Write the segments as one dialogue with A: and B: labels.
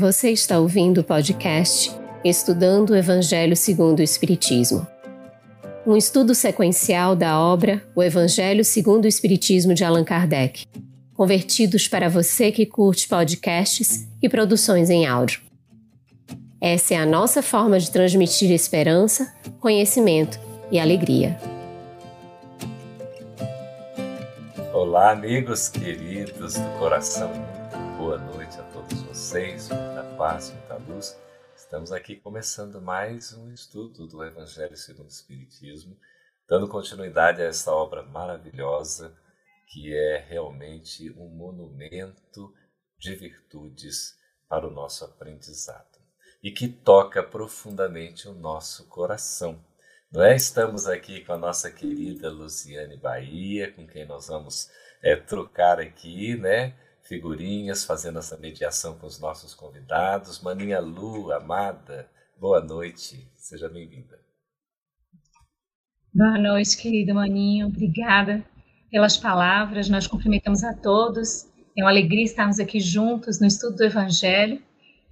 A: Você está ouvindo o podcast Estudando o Evangelho segundo o Espiritismo. Um estudo sequencial da obra O Evangelho segundo o Espiritismo de Allan Kardec, convertidos para você que curte podcasts e produções em áudio. Essa é a nossa forma de transmitir esperança, conhecimento e alegria.
B: Olá, amigos queridos do coração. Boa noite a todos vocês, paz, muita luz. Estamos aqui começando mais um estudo do Evangelho segundo o Espiritismo, dando continuidade a essa obra maravilhosa que é realmente um monumento de virtudes para o nosso aprendizado e que toca profundamente o nosso coração. Não é? Estamos aqui com a nossa querida Luciane Bahia, com quem nós vamos é, trocar aqui, né? Figurinhas, fazendo essa mediação com os nossos convidados. Maninha Lu, amada, boa noite, seja bem-vinda.
C: Boa noite, querido Maninho, obrigada pelas palavras. Nós cumprimentamos a todos. É uma alegria estarmos aqui juntos no estudo do Evangelho.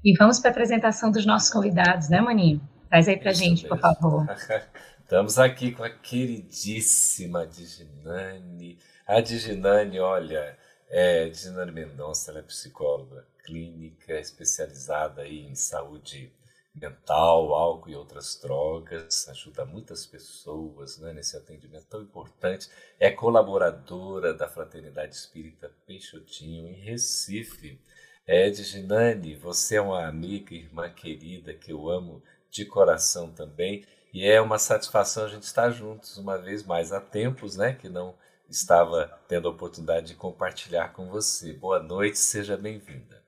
C: E vamos para a apresentação dos nossos convidados, né, Maninho? Traz aí para gente, mesmo. por favor.
B: Estamos aqui com a queridíssima Diginane. A Diginane, olha, é, Diginane Mendonça, ela é psicóloga clínica especializada aí em saúde mental, álcool e outras drogas, ajuda muitas pessoas né, nesse atendimento tão importante. É colaboradora da Fraternidade Espírita Peixotinho, em Recife. É, Diginane, você é uma amiga, irmã querida que eu amo de coração também. E é uma satisfação a gente estar juntos uma vez mais. Há tempos né, que não estava tendo a oportunidade de compartilhar com você. Boa noite, seja bem-vinda.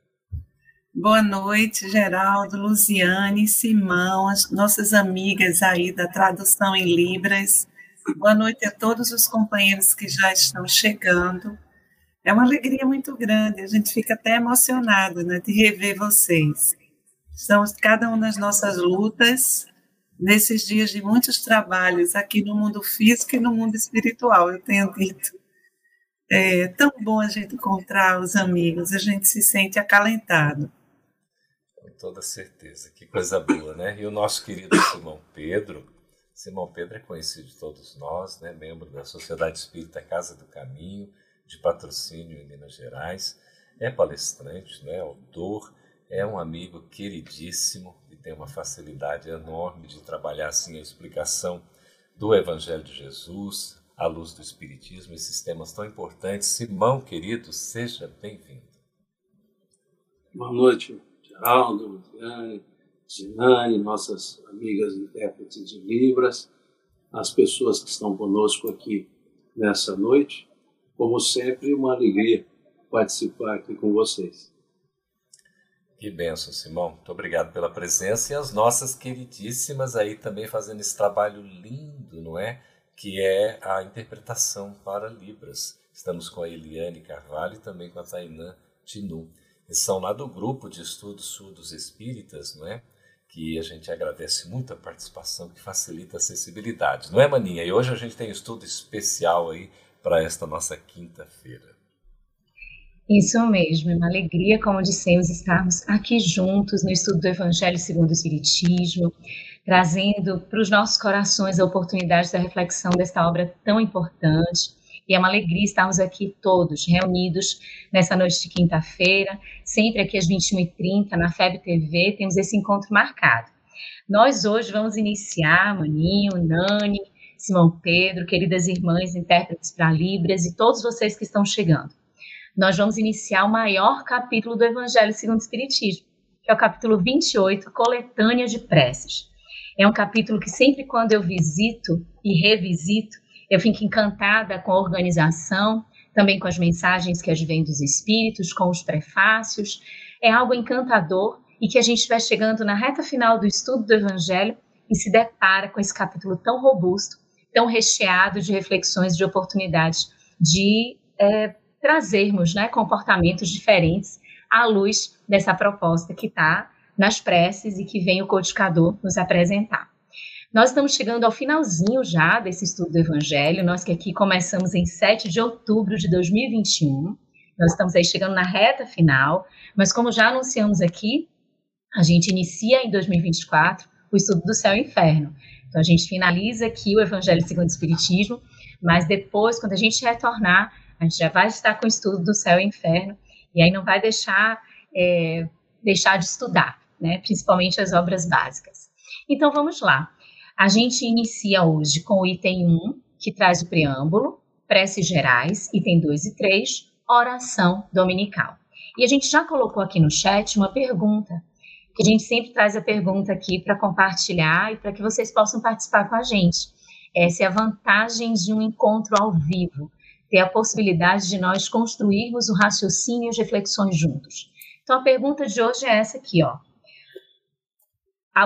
D: Boa noite, Geraldo, Luziane, Simão, as nossas amigas aí da tradução em Libras. Boa noite a todos os companheiros que já estão chegando. É uma alegria muito grande, a gente fica até emocionado né, de rever vocês. Estamos cada um nas nossas lutas, nesses dias de muitos trabalhos aqui no mundo físico e no mundo espiritual, eu tenho dito. É tão bom a gente encontrar os amigos, a gente se sente acalentado.
B: Com toda certeza, que coisa boa, né? E o nosso querido Simão Pedro, Simão Pedro é conhecido de todos nós, né? membro da Sociedade Espírita Casa do Caminho, de patrocínio em Minas Gerais, é palestrante, né? autor, é um amigo queridíssimo tem uma facilidade enorme de trabalhar assim a explicação do Evangelho de Jesus, à luz do Espiritismo, esses temas tão importantes. Simão, querido, seja bem-vindo.
E: Boa noite, Geraldo, Luciane, Zinane, nossas amigas intérpretes de Libras, as pessoas que estão conosco aqui nessa noite. Como sempre, uma alegria participar aqui com vocês.
B: Que benção, Simão. Muito obrigado pela presença e as nossas queridíssimas aí também fazendo esse trabalho lindo, não é? Que é a interpretação para Libras. Estamos com a Eliane Carvalho e também com a Tainã Tinu. Eles são lá do grupo de estudos surdos espíritas, não é? Que a gente agradece muito a participação, que facilita a acessibilidade, não é, Maninha? E hoje a gente tem um estudo especial aí para esta nossa quinta-feira.
C: Isso mesmo, é uma alegria, como dissemos, estarmos aqui juntos no estudo do Evangelho segundo o Espiritismo, trazendo para os nossos corações a oportunidade da reflexão desta obra tão importante. E é uma alegria estarmos aqui todos reunidos nessa noite de quinta-feira, sempre aqui às 21h30 na FEB TV, temos esse encontro marcado. Nós hoje vamos iniciar, Maninho, Nani, Simão Pedro, queridas irmãs, intérpretes para Libras e todos vocês que estão chegando nós vamos iniciar o maior capítulo do Evangelho segundo o Espiritismo, que é o capítulo 28, Coletânea de Preces. É um capítulo que sempre quando eu visito e revisito, eu fico encantada com a organização, também com as mensagens que advêm dos Espíritos, com os prefácios. É algo encantador e que a gente vai chegando na reta final do estudo do Evangelho e se depara com esse capítulo tão robusto, tão recheado de reflexões, de oportunidades de é, trazermos né, comportamentos diferentes à luz dessa proposta que está nas preces e que vem o codificador nos apresentar. Nós estamos chegando ao finalzinho já desse estudo do Evangelho, nós que aqui começamos em 7 de outubro de 2021, nós estamos aí chegando na reta final, mas como já anunciamos aqui, a gente inicia em 2024 o estudo do céu e inferno. Então, a gente finaliza aqui o Evangelho segundo o Espiritismo, mas depois, quando a gente retornar, a gente já vai estar com o estudo do céu e inferno, e aí não vai deixar, é, deixar de estudar, né? principalmente as obras básicas. Então, vamos lá. A gente inicia hoje com o item 1, que traz o preâmbulo, preces gerais, item 2 e 3, oração dominical. E a gente já colocou aqui no chat uma pergunta que a gente sempre traz a pergunta aqui para compartilhar e para que vocês possam participar com a gente. Essa é a vantagem de um encontro ao vivo, ter a possibilidade de nós construirmos o raciocínio e as reflexões juntos. Então a pergunta de hoje é essa aqui, ó.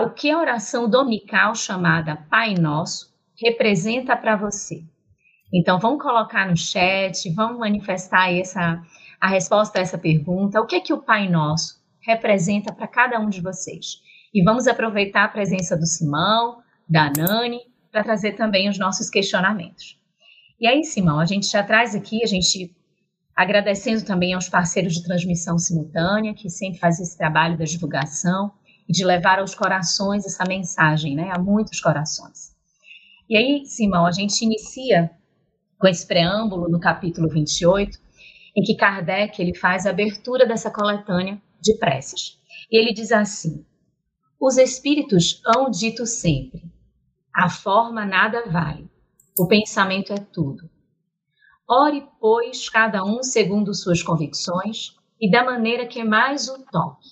C: O que a oração dominical chamada Pai Nosso representa para você? Então vamos colocar no chat, vamos manifestar essa a resposta a essa pergunta. O que é que o Pai Nosso representa para cada um de vocês. E vamos aproveitar a presença do Simão, da Nani, para trazer também os nossos questionamentos. E aí, Simão, a gente já traz aqui, a gente agradecendo também aos parceiros de transmissão simultânea, que sempre fazem esse trabalho da divulgação e de levar aos corações essa mensagem, né, a muitos corações. E aí, Simão, a gente inicia com esse preâmbulo no capítulo 28, em que Kardec ele faz a abertura dessa coletânea de preces. E ele diz assim: Os espíritos hão dito sempre: a forma nada vale, o pensamento é tudo. Ore, pois, cada um segundo suas convicções e da maneira que mais o toque.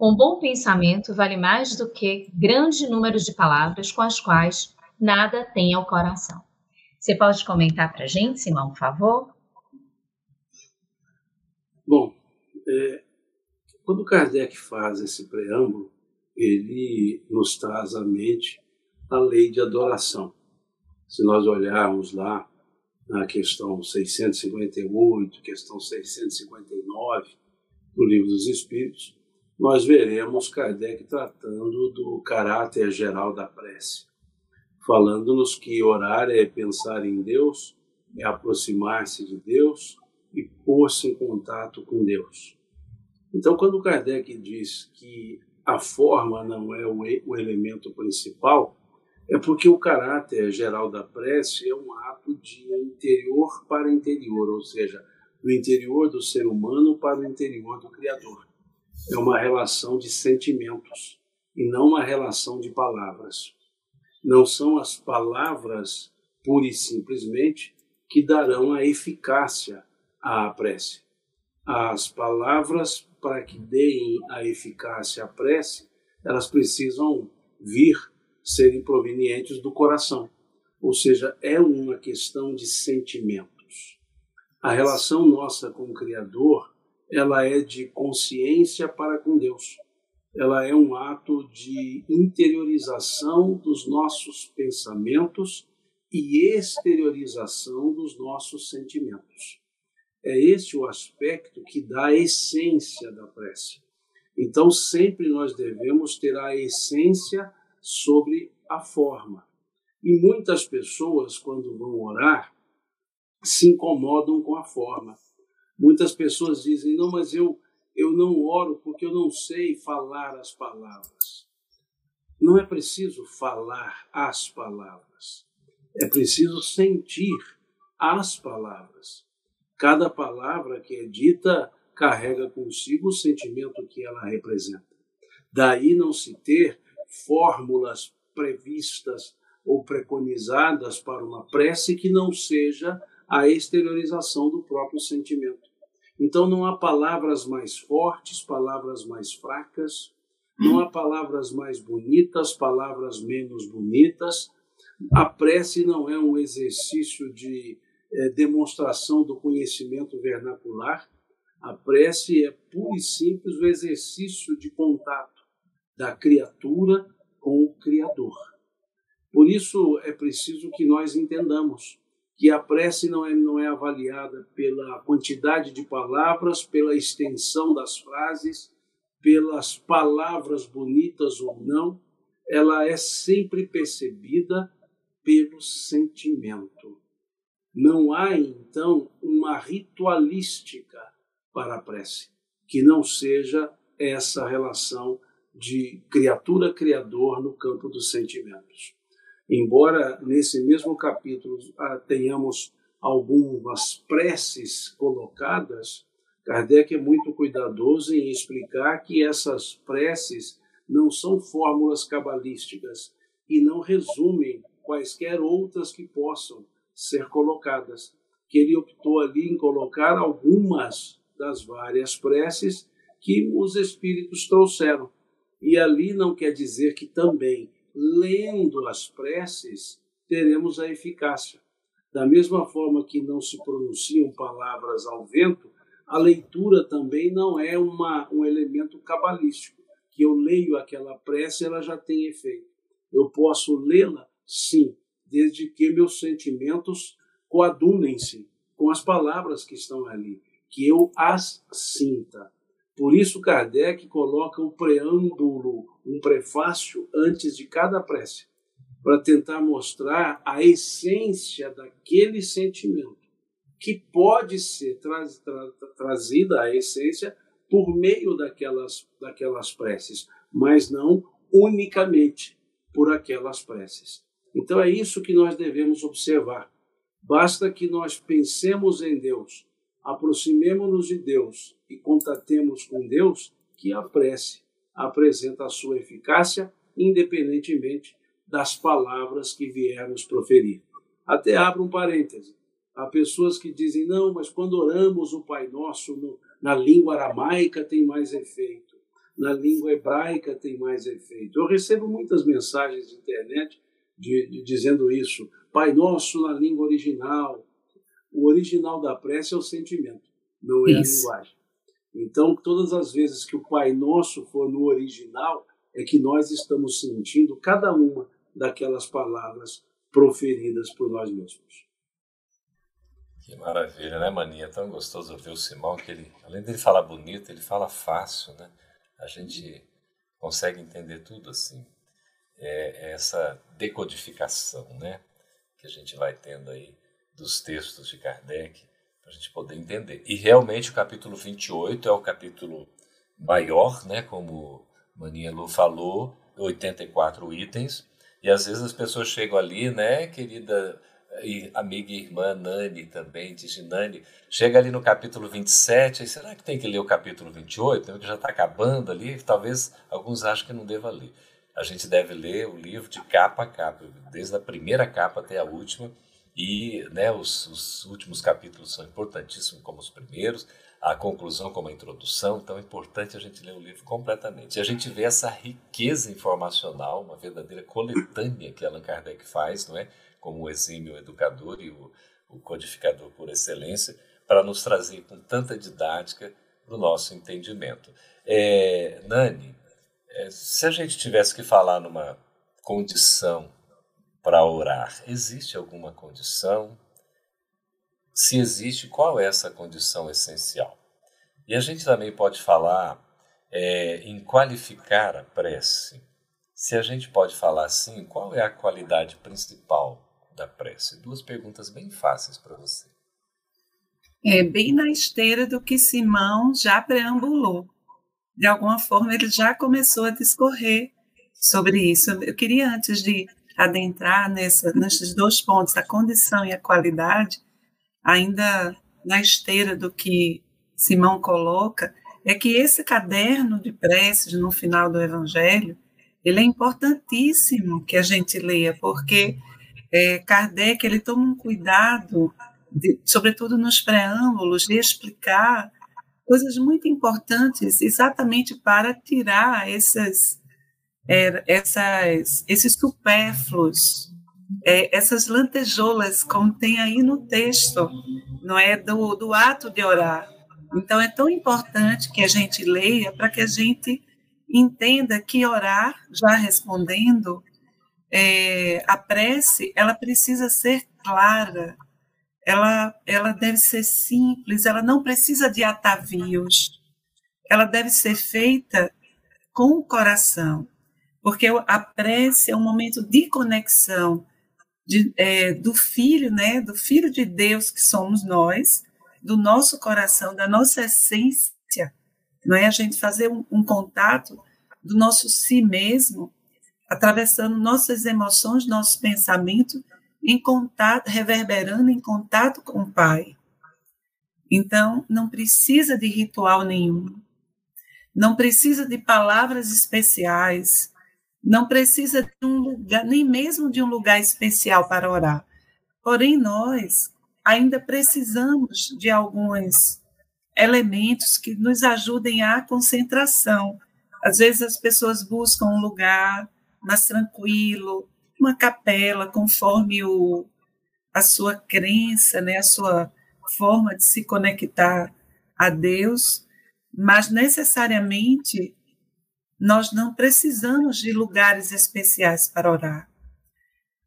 C: Um bom pensamento vale mais do que grande número de palavras com as quais nada tem ao coração. Você pode comentar para a gente, Simão, por favor?
E: Bom, é, quando Kardec faz esse preâmbulo, ele nos traz à mente a lei de adoração. Se nós olharmos lá na questão 658, questão 659 do Livro dos Espíritos, nós veremos Kardec tratando do caráter geral da prece, falando-nos que orar é pensar em Deus, é aproximar-se de Deus e pôr-se em contato com Deus. Então, quando Kardec diz que a forma não é o elemento principal, é porque o caráter geral da prece é um ato de interior para interior, ou seja, do interior do ser humano para o interior do Criador. É uma relação de sentimentos e não uma relação de palavras. Não são as palavras, pura e simplesmente, que darão a eficácia à prece. As palavras para que deem a eficácia à prece, elas precisam vir serem provenientes do coração. Ou seja, é uma questão de sentimentos. A relação nossa com o Criador, ela é de consciência para com Deus. Ela é um ato de interiorização dos nossos pensamentos e exteriorização dos nossos sentimentos. É esse o aspecto que dá a essência da prece. Então, sempre nós devemos ter a essência sobre a forma. E muitas pessoas, quando vão orar, se incomodam com a forma. Muitas pessoas dizem: não, mas eu, eu não oro porque eu não sei falar as palavras. Não é preciso falar as palavras, é preciso sentir as palavras. Cada palavra que é dita carrega consigo o sentimento que ela representa. Daí não se ter fórmulas previstas ou preconizadas para uma prece que não seja a exteriorização do próprio sentimento. Então não há palavras mais fortes, palavras mais fracas, não há palavras mais bonitas, palavras menos bonitas. A prece não é um exercício de é, demonstração do conhecimento vernacular. A prece é puro e simples o exercício de contato da criatura com o Criador. Por isso é preciso que nós entendamos que a prece não é, não é avaliada pela quantidade de palavras, pela extensão das frases, pelas palavras bonitas ou não, ela é sempre percebida pelo sentimento. Não há, então, uma ritualística para a prece, que não seja essa relação de criatura-criador no campo dos sentimentos. Embora nesse mesmo capítulo ah, tenhamos algumas preces colocadas, Kardec é muito cuidadoso em explicar que essas preces não são fórmulas cabalísticas e não resumem quaisquer outras que possam ser colocadas. Que ele optou ali em colocar algumas das várias preces que os espíritos trouxeram. E ali não quer dizer que também, lendo as preces, teremos a eficácia. Da mesma forma que não se pronunciam palavras ao vento, a leitura também não é uma, um elemento cabalístico, que eu leio aquela prece ela já tem efeito. Eu posso lê-la, sim, desde que meus sentimentos coadunem-se com as palavras que estão ali, que eu as sinta. Por isso, Kardec coloca um preâmbulo, um prefácio antes de cada prece, para tentar mostrar a essência daquele sentimento que pode ser tra tra trazida à essência por meio daquelas, daquelas preces, mas não unicamente por aquelas preces. Então é isso que nós devemos observar. Basta que nós pensemos em Deus, aproximemos-nos de Deus e contatemos com Deus, que a prece apresenta a sua eficácia, independentemente das palavras que viermos proferir. Até abro um parêntese. Há pessoas que dizem, não, mas quando oramos o Pai Nosso no, na língua aramaica tem mais efeito, na língua hebraica tem mais efeito. Eu recebo muitas mensagens de internet de, de, dizendo isso. Pai Nosso na língua original. O original da prece é o sentimento, não é isso. a linguagem. Então, todas as vezes que o Pai Nosso for no original, é que nós estamos sentindo cada uma daquelas palavras proferidas por nós mesmos.
B: Que maravilha, né, Maninha? É tão gostoso ouvir o Simão que ele, além de ele falar bonito, ele fala fácil, né? A gente consegue entender tudo assim. É, é essa decodificação, né? Que a gente vai tendo aí dos textos de Kardec para a gente poder entender. E realmente o capítulo 28 é o capítulo maior, né? Como Maninha Lu falou, 84 itens. E às vezes as pessoas chegam ali, né, querida e amiga e irmã Nani também, diz Nani, chega ali no capítulo 27, aí será que tem que ler o capítulo 28? Que já está acabando ali, talvez alguns achem que não deva ler. A gente deve ler o livro de capa a capa, desde a primeira capa até a última, e né, os, os últimos capítulos são importantíssimos como os primeiros, a conclusão como a introdução, então é importante a gente ler o livro completamente. E a gente vê essa riqueza informacional, uma verdadeira coletânea que Allan Kardec faz, não é? como o exímio educador e o, o codificador por excelência, para nos trazer com tanta didática para o nosso entendimento. É, Nani, é, se a gente tivesse que falar numa condição para orar, existe alguma condição? Se existe, qual é essa condição essencial? E a gente também pode falar é, em qualificar a prece. Se a gente pode falar assim, qual é a qualidade principal da prece? Duas perguntas bem fáceis para você.
D: É bem na esteira do que Simão já preambulou. De alguma forma, ele já começou a discorrer sobre isso. Eu queria, antes de adentrar nessa, nesses dois pontos, a condição e a qualidade, ainda na esteira do que Simão coloca, é que esse caderno de preces no final do Evangelho, ele é importantíssimo que a gente leia, porque é, Kardec ele toma um cuidado, de, sobretudo nos preâmbulos, de explicar coisas muito importantes, exatamente para tirar essas, é, essas, esses supérfluos, é, essas lantejoulas, como tem aí no texto, não é do, do ato de orar. Então é tão importante que a gente leia para que a gente entenda que orar, já respondendo, é, a prece ela precisa ser clara, ela, ela deve ser simples, ela não precisa de atavios, ela deve ser feita com o coração, porque a prece é um momento de conexão de, é, do Filho, né, do Filho de Deus que somos nós, do nosso coração, da nossa essência, não é? A gente fazer um, um contato do nosso si mesmo, atravessando nossas emoções, nossos pensamentos, em contato, reverberando em contato com o Pai. Então, não precisa de ritual nenhum, não precisa de palavras especiais, não precisa de um lugar, nem mesmo de um lugar especial para orar. Porém, nós ainda precisamos de alguns elementos que nos ajudem à concentração. Às vezes as pessoas buscam um lugar mais tranquilo, uma capela, conforme o, a sua crença, né, a sua forma de se conectar a Deus, mas necessariamente nós não precisamos de lugares especiais para orar.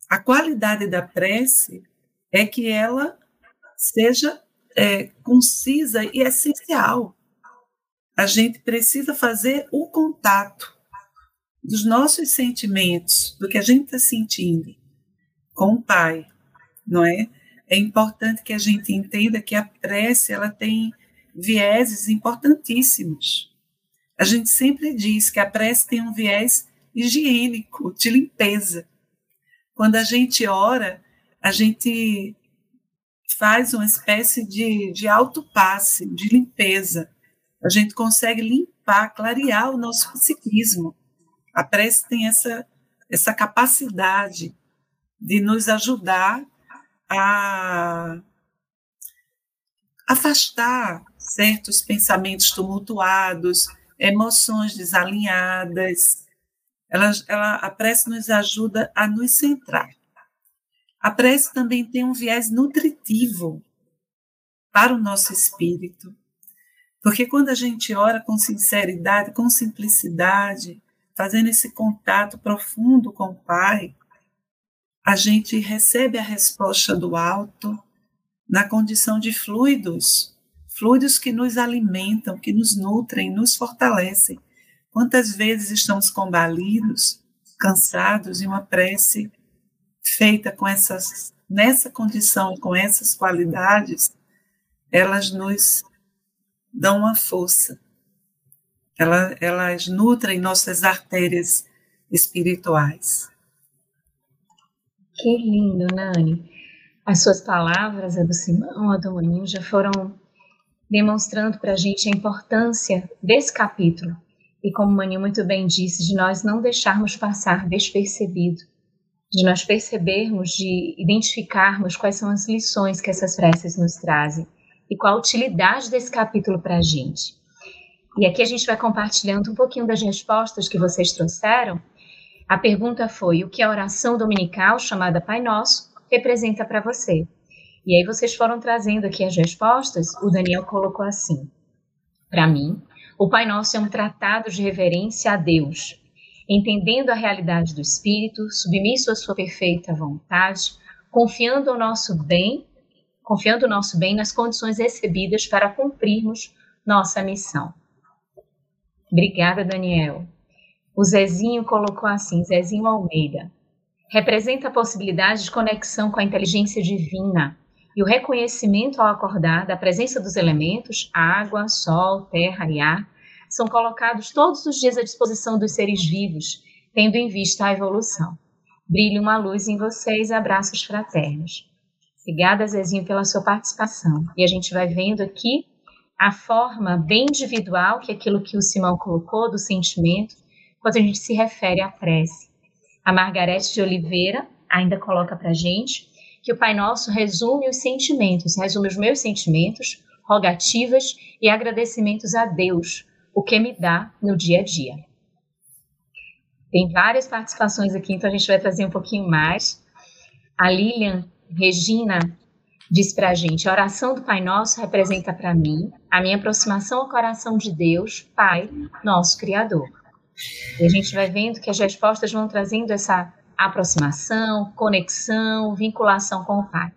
D: A qualidade da prece é que ela seja é, concisa e essencial. A gente precisa fazer o contato dos nossos sentimentos, do que a gente está sentindo com o Pai, não é? É importante que a gente entenda que a prece ela tem vieses importantíssimos. A gente sempre diz que a prece tem um viés higiênico, de limpeza. Quando a gente ora, a gente faz uma espécie de, de autopasse, de limpeza. A gente consegue limpar, clarear o nosso psiquismo. A prece tem essa, essa capacidade de nos ajudar a afastar certos pensamentos tumultuados, emoções desalinhadas. Ela, ela, a prece nos ajuda a nos centrar. A prece também tem um viés nutritivo para o nosso espírito. Porque quando a gente ora com sinceridade, com simplicidade, fazendo esse contato profundo com o Pai, a gente recebe a resposta do alto na condição de fluidos, fluidos que nos alimentam, que nos nutrem, nos fortalecem. Quantas vezes estamos combalidos, cansados, e uma prece feita com essas, nessa condição, com essas qualidades, elas nos dão uma força. Elas, elas nutrem nossas artérias espirituais.
C: Que lindo, Nani. As suas palavras, a do Simão, a do Maninho, já foram demonstrando para a gente a importância desse capítulo. E como o Maninho muito bem disse, de nós não deixarmos passar despercebido de nós percebermos, de identificarmos quais são as lições que essas preces nos trazem e qual a utilidade desse capítulo para a gente. E aqui a gente vai compartilhando um pouquinho das respostas que vocês trouxeram. A pergunta foi: o que a oração dominical chamada Pai Nosso representa para você? E aí vocês foram trazendo aqui as respostas. O Daniel colocou assim: para mim, o Pai Nosso é um tratado de reverência a Deus, entendendo a realidade do espírito, submisso à sua perfeita vontade, confiando o nosso bem, confiando o nosso bem nas condições recebidas para cumprirmos nossa missão. Obrigada, Daniel. O Zezinho colocou assim, Zezinho Almeida. Representa a possibilidade de conexão com a inteligência divina e o reconhecimento ao acordar da presença dos elementos, água, sol, terra e ar, são colocados todos os dias à disposição dos seres vivos, tendo em vista a evolução. Brilhe uma luz em vocês, abraços fraternos. Obrigada, Zezinho, pela sua participação. E a gente vai vendo aqui a forma bem individual, que é aquilo que o Simão colocou, do sentimento, quando a gente se refere à prece. A Margarete de Oliveira ainda coloca para a gente que o Pai Nosso resume os sentimentos, resume os meus sentimentos, rogativas e agradecimentos a Deus o que me dá no dia a dia. Tem várias participações aqui, então a gente vai trazer um pouquinho mais. A Lilian Regina diz para a gente: a oração do Pai Nosso representa para mim a minha aproximação ao coração de Deus, Pai, nosso Criador. E a gente vai vendo que as respostas vão trazendo essa aproximação, conexão, vinculação com o Pai.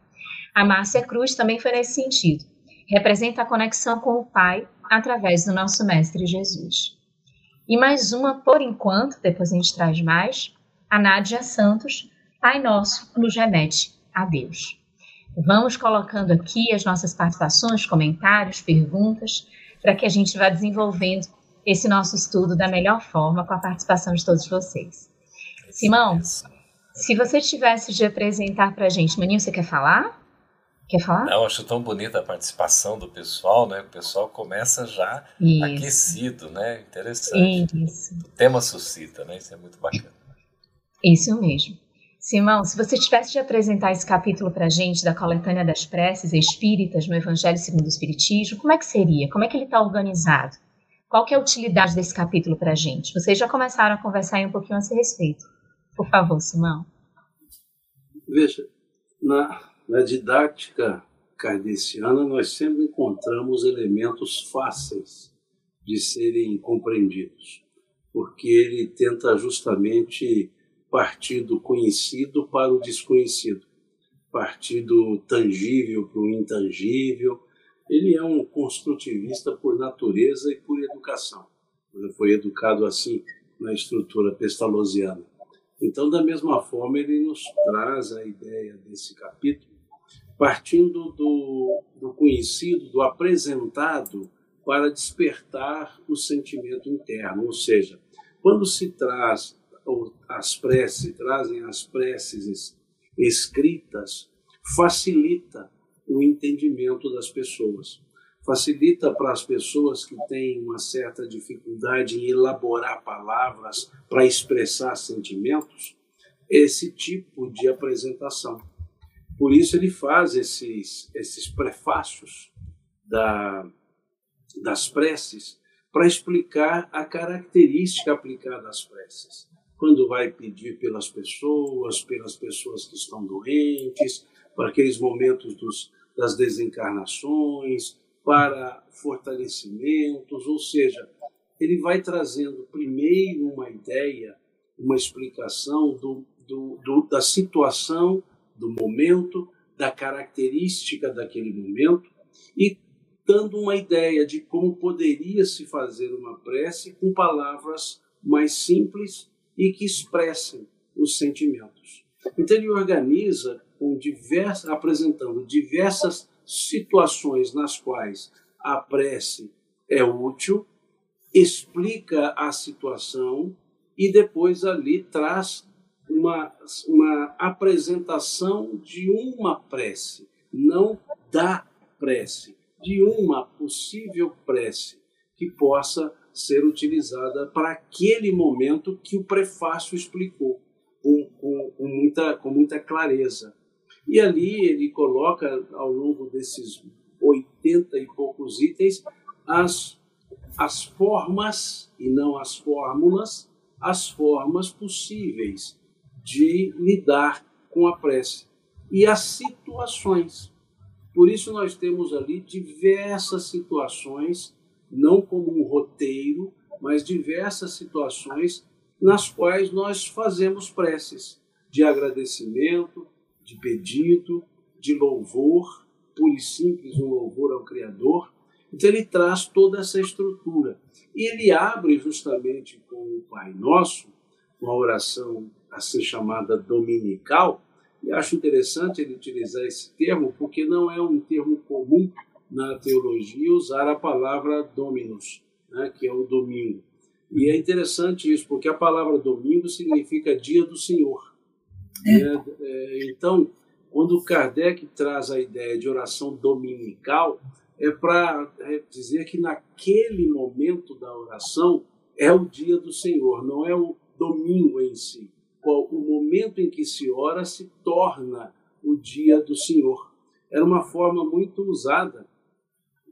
C: A Márcia Cruz também foi nesse sentido. Representa a conexão com o Pai através do nosso Mestre Jesus. E mais uma, por enquanto, depois a gente traz mais, a Nádia Santos, Pai Nosso, nos remete a Deus. Vamos colocando aqui as nossas participações, comentários, perguntas, para que a gente vá desenvolvendo esse nosso estudo da melhor forma com a participação de todos vocês. Simão, se você tivesse de apresentar para a gente, Maninho, você quer falar? Quer falar?
B: Eu acho tão bonita a participação do pessoal, né? O pessoal começa já Isso. aquecido, né? Interessante. Isso. O tema suscita, né? Isso é muito bacana.
C: Isso mesmo. Simão, se você tivesse de apresentar esse capítulo para a gente da coletânea das preces espíritas no Evangelho segundo o Espiritismo, como é que seria? Como é que ele está organizado? Qual que é a utilidade desse capítulo para a gente? Vocês já começaram a conversar um pouquinho a esse respeito. Por favor, Simão.
E: Veja, na, na didática kardeciana, nós sempre encontramos elementos fáceis de serem compreendidos, porque ele tenta justamente partir do conhecido para o desconhecido, partir do tangível para o intangível. Ele é um construtivista por natureza e por educação. Ele foi educado assim na estrutura pestalozziana. Então, da mesma forma, ele nos traz a ideia desse capítulo, partindo do, do conhecido, do apresentado, para despertar o sentimento interno. Ou seja, quando se traz as preces, trazem as preces escritas, facilita o entendimento das pessoas. Facilita para as pessoas que têm uma certa dificuldade em elaborar palavras para expressar sentimentos, esse tipo de apresentação. Por isso ele faz esses, esses prefácios da, das preces para explicar a característica aplicada às preces quando vai pedir pelas pessoas, pelas pessoas que estão doentes, para aqueles momentos dos, das desencarnações, para fortalecimentos, ou seja, ele vai trazendo primeiro uma ideia, uma explicação do, do, do, da situação, do momento, da característica daquele momento e dando uma ideia de como poderia se fazer uma prece com palavras mais simples e que expressem os sentimentos. Então ele organiza com diversas, apresentando diversas situações nas quais a prece é útil, explica a situação e depois ali traz uma, uma apresentação de uma prece, não da prece, de uma possível prece que possa ser utilizada para aquele momento que o prefácio explicou com, com, com, muita, com muita clareza. E ali ele coloca, ao longo desses oitenta e poucos itens, as, as formas, e não as fórmulas, as formas possíveis de lidar com a prece e as situações. Por isso, nós temos ali diversas situações não como um roteiro, mas diversas situações nas quais nós fazemos preces de agradecimento, de pedido, de louvor, puro e simples um louvor ao Criador. Então ele traz toda essa estrutura. E ele abre justamente com o Pai Nosso, uma oração assim chamada dominical, e acho interessante ele utilizar esse termo, porque não é um termo comum na teologia usar a palavra dominus, né, que é o domingo. E é interessante isso, porque a palavra domingo significa dia do Senhor. É. Né? É, então, quando Kardec traz a ideia de oração dominical, é para dizer que naquele momento da oração é o dia do Senhor, não é o domingo em si. O momento em que se ora se torna o dia do Senhor. Era uma forma muito usada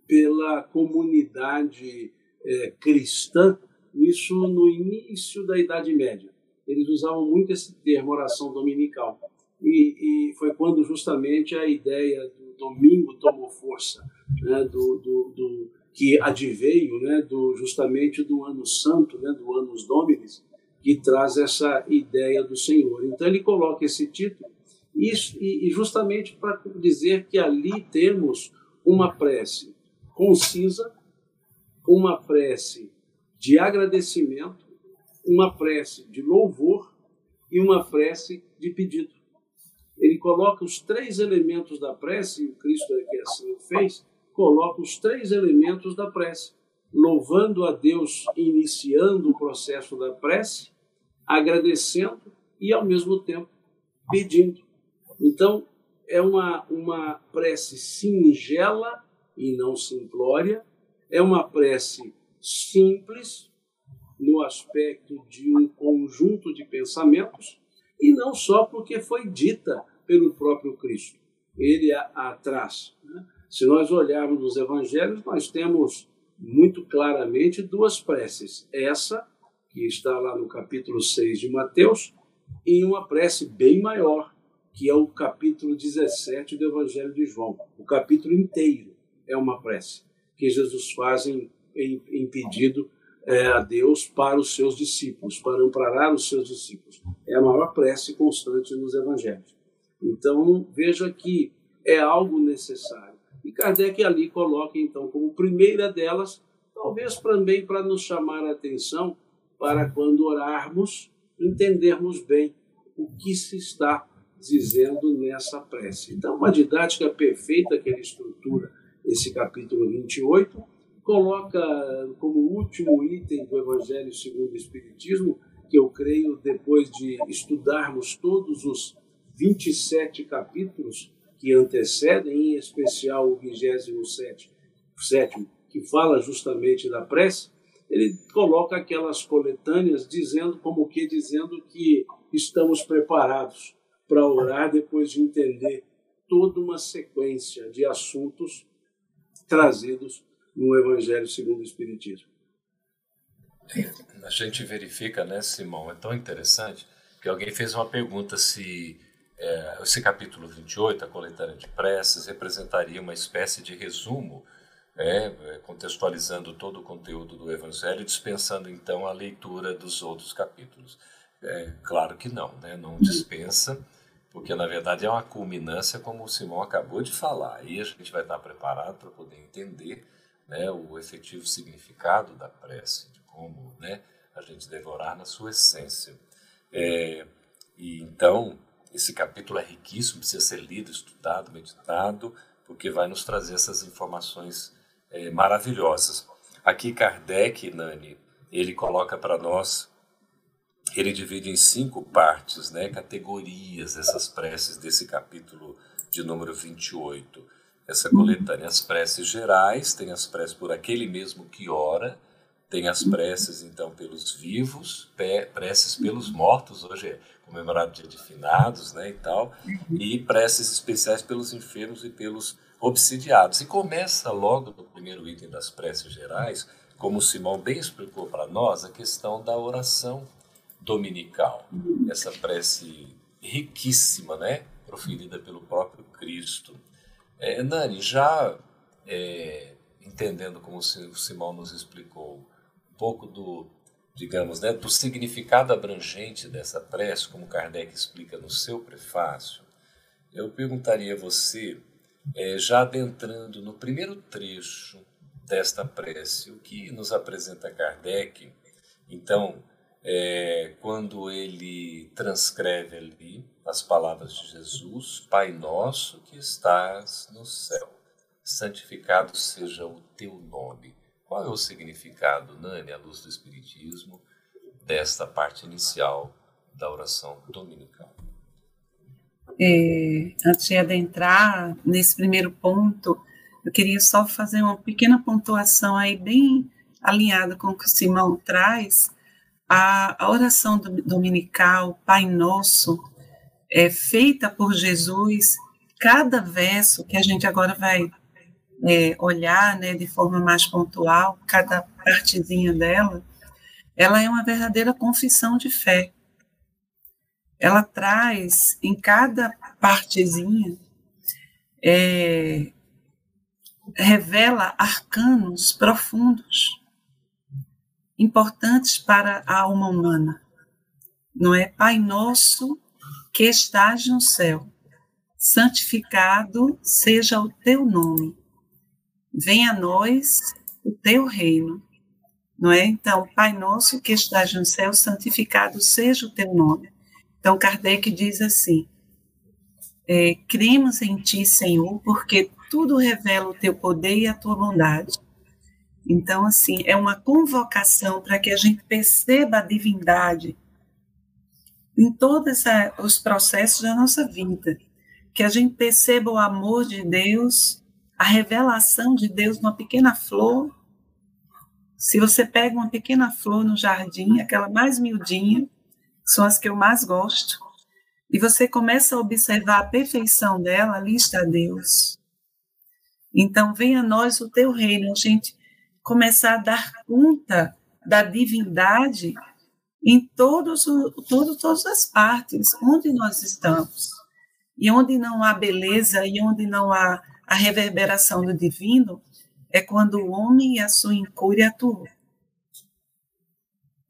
E: pela comunidade é, cristã, isso no início da Idade Média. Eles usavam muito esse termo, oração dominical. E, e foi quando justamente a ideia do domingo tomou força, né, do, do, do, que adveio né, do, justamente do ano santo, né, do Anos Dominis, que traz essa ideia do Senhor. Então ele coloca esse título e, e justamente para dizer que ali temos uma prece concisa, uma prece de agradecimento, uma prece de louvor e uma prece de pedido. Ele coloca os três elementos da prece, e o Cristo é que assim fez, coloca os três elementos da prece. louvando a Deus, iniciando o processo da prece, agradecendo e, ao mesmo tempo, pedindo. Então, é uma, uma prece singela e não simplória, é uma prece simples, no aspecto de um conjunto de pensamentos, e não só porque foi dita pelo próprio Cristo. Ele a, a traz. Né? Se nós olharmos nos evangelhos, nós temos muito claramente duas preces. Essa, que está lá no capítulo 6 de Mateus, e uma prece bem maior, que é o capítulo 17 do Evangelho de João. O capítulo inteiro é uma prece que Jesus faz em, em, em pedido é, a Deus para os seus discípulos, para amparar os seus discípulos. É a maior prece constante nos Evangelhos. Então, veja que é algo necessário. E Kardec ali coloca, então, como primeira delas, talvez também para nos chamar a atenção para quando orarmos, entendermos bem o que se está dizendo nessa prece. Então, uma didática perfeita que ele estrutura esse capítulo 28, coloca como último item do Evangelho segundo o Espiritismo, que eu creio, depois de estudarmos todos os 27 capítulos que antecedem, em especial o 27, sétimo, que fala justamente da prece, ele coloca aquelas coletâneas dizendo como que dizendo que estamos preparados para orar depois de entender toda uma sequência de assuntos trazidos no Evangelho segundo o Espiritismo.
B: A gente verifica, né, Simão? É tão interessante que alguém fez uma pergunta se é, esse capítulo 28, a coletânea de preces, representaria uma espécie de resumo, é, é, contextualizando todo o conteúdo do Evangelho, dispensando então a leitura dos outros capítulos. É, claro que não, né? não dispensa, porque na verdade é uma culminância, como o Simão acabou de falar. Aí a gente vai estar preparado para poder entender né, o efetivo significado da prece, de como né, a gente deve orar na sua essência. É, e então esse capítulo é riquíssimo, precisa ser lido, estudado, meditado, porque vai nos trazer essas informações é, maravilhosas. Aqui Kardec, Nani, ele coloca para nós, ele divide em cinco partes, né, categorias essas preces desse capítulo de número 28. Essa coletânea, as preces gerais, tem as preces por aquele mesmo que ora, tem as preces, então, pelos vivos, preces pelos mortos, hoje é comemorado dia de finados, né, e tal, e preces especiais pelos enfermos e pelos obsidiados. E começa logo no primeiro item das preces gerais, como o Simão bem explicou para nós, a questão da oração dominical. Essa prece riquíssima, né, proferida pelo próprio Cristo. É, Nani, já é, entendendo como o Simão nos explicou, pouco do, digamos, né, do significado abrangente dessa prece, como Kardec explica no seu prefácio, eu perguntaria a você, é, já adentrando no primeiro trecho desta prece, o que nos apresenta Kardec, então, é, quando ele transcreve ali as palavras de Jesus, Pai nosso que estás no céu, santificado seja o teu nome. Qual é o significado, Nani, à luz do Espiritismo, desta parte inicial da oração dominical?
D: É, antes de adentrar nesse primeiro ponto, eu queria só fazer uma pequena pontuação aí, bem alinhada com o que o Simão traz. A, a oração dominical, Pai Nosso, é feita por Jesus, cada verso que a gente agora vai é, olhar né, de forma mais pontual cada partezinha dela, ela é uma verdadeira confissão de fé. Ela traz em cada partezinha, é, revela arcanos profundos, importantes para a alma humana. Não é? Pai nosso que estás no céu, santificado seja o teu nome venha a nós o teu reino. Não é? Então, Pai nosso que estás no céu, santificado seja o teu nome. Então, Kardec diz assim: é, cremos em ti, Senhor, porque tudo revela o teu poder e a tua bondade. Então, assim, é uma convocação para que a gente perceba a divindade em todos os processos da nossa vida, que a gente perceba o amor de Deus, a revelação de Deus numa pequena flor. Se você pega uma pequena flor no jardim, aquela mais miudinha, são as que eu mais gosto, e você começa a observar a perfeição dela, ali está Deus. Então, venha a nós o teu reino, a gente começar a dar conta da divindade em todos, todo, todas as partes, onde nós estamos. E onde não há beleza e onde não há a reverberação do divino, é quando o homem e a sua incúria atuam.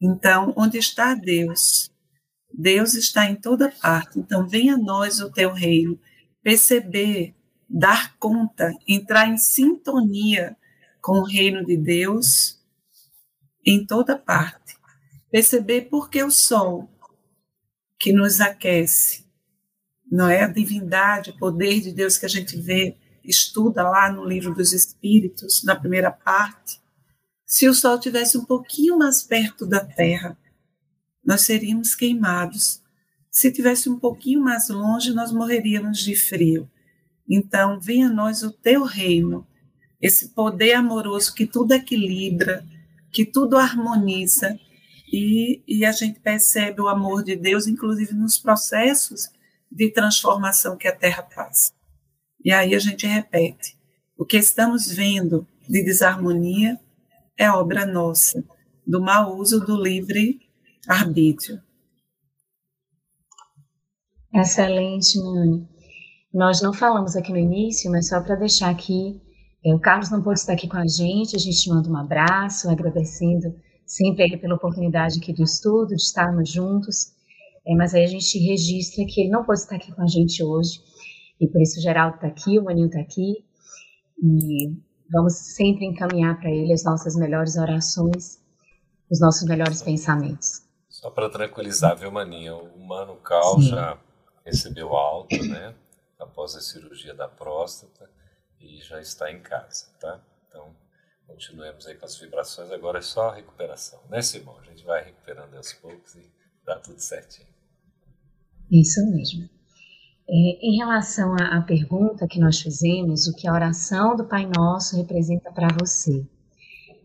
D: Então, onde está Deus? Deus está em toda parte. Então, venha a nós o teu reino, perceber, dar conta, entrar em sintonia com o reino de Deus em toda parte. Perceber porque o sol que nos aquece, não é a divindade, o poder de Deus que a gente vê, estuda lá no livro dos Espíritos, na primeira parte. Se o sol tivesse um pouquinho mais perto da Terra, nós seríamos queimados. Se tivesse um pouquinho mais longe, nós morreríamos de frio. Então, venha a nós o teu reino, esse poder amoroso que tudo equilibra, que tudo harmoniza, e, e a gente percebe o amor de Deus, inclusive nos processos de transformação que a Terra passa. E aí a gente repete: o que estamos vendo de desarmonia é obra nossa, do mau uso do livre arbítrio.
C: Excelente, Nani. Nós não falamos aqui no início, mas só para deixar aqui, é, o Carlos não pôde estar aqui com a gente, a gente manda um abraço, agradecendo sempre ele pela oportunidade aqui do estudo, de estarmos juntos, é, mas aí a gente registra que ele não pôde estar aqui com a gente hoje, e por isso o Geraldo está aqui, o Maninho está aqui, e vamos sempre encaminhar para ele as nossas melhores orações, os nossos melhores pensamentos.
B: Só para tranquilizar, viu, Maninha? O Mano Cal Sim. já recebeu alta, né? Após a cirurgia da próstata e já está em casa, tá? Então, continuemos aí com as vibrações. Agora é só recuperação, né, Simão? A gente vai recuperando aos poucos e dá tudo certinho.
C: Isso mesmo. É, em relação à, à pergunta que nós fizemos, o que a oração do Pai Nosso representa para você?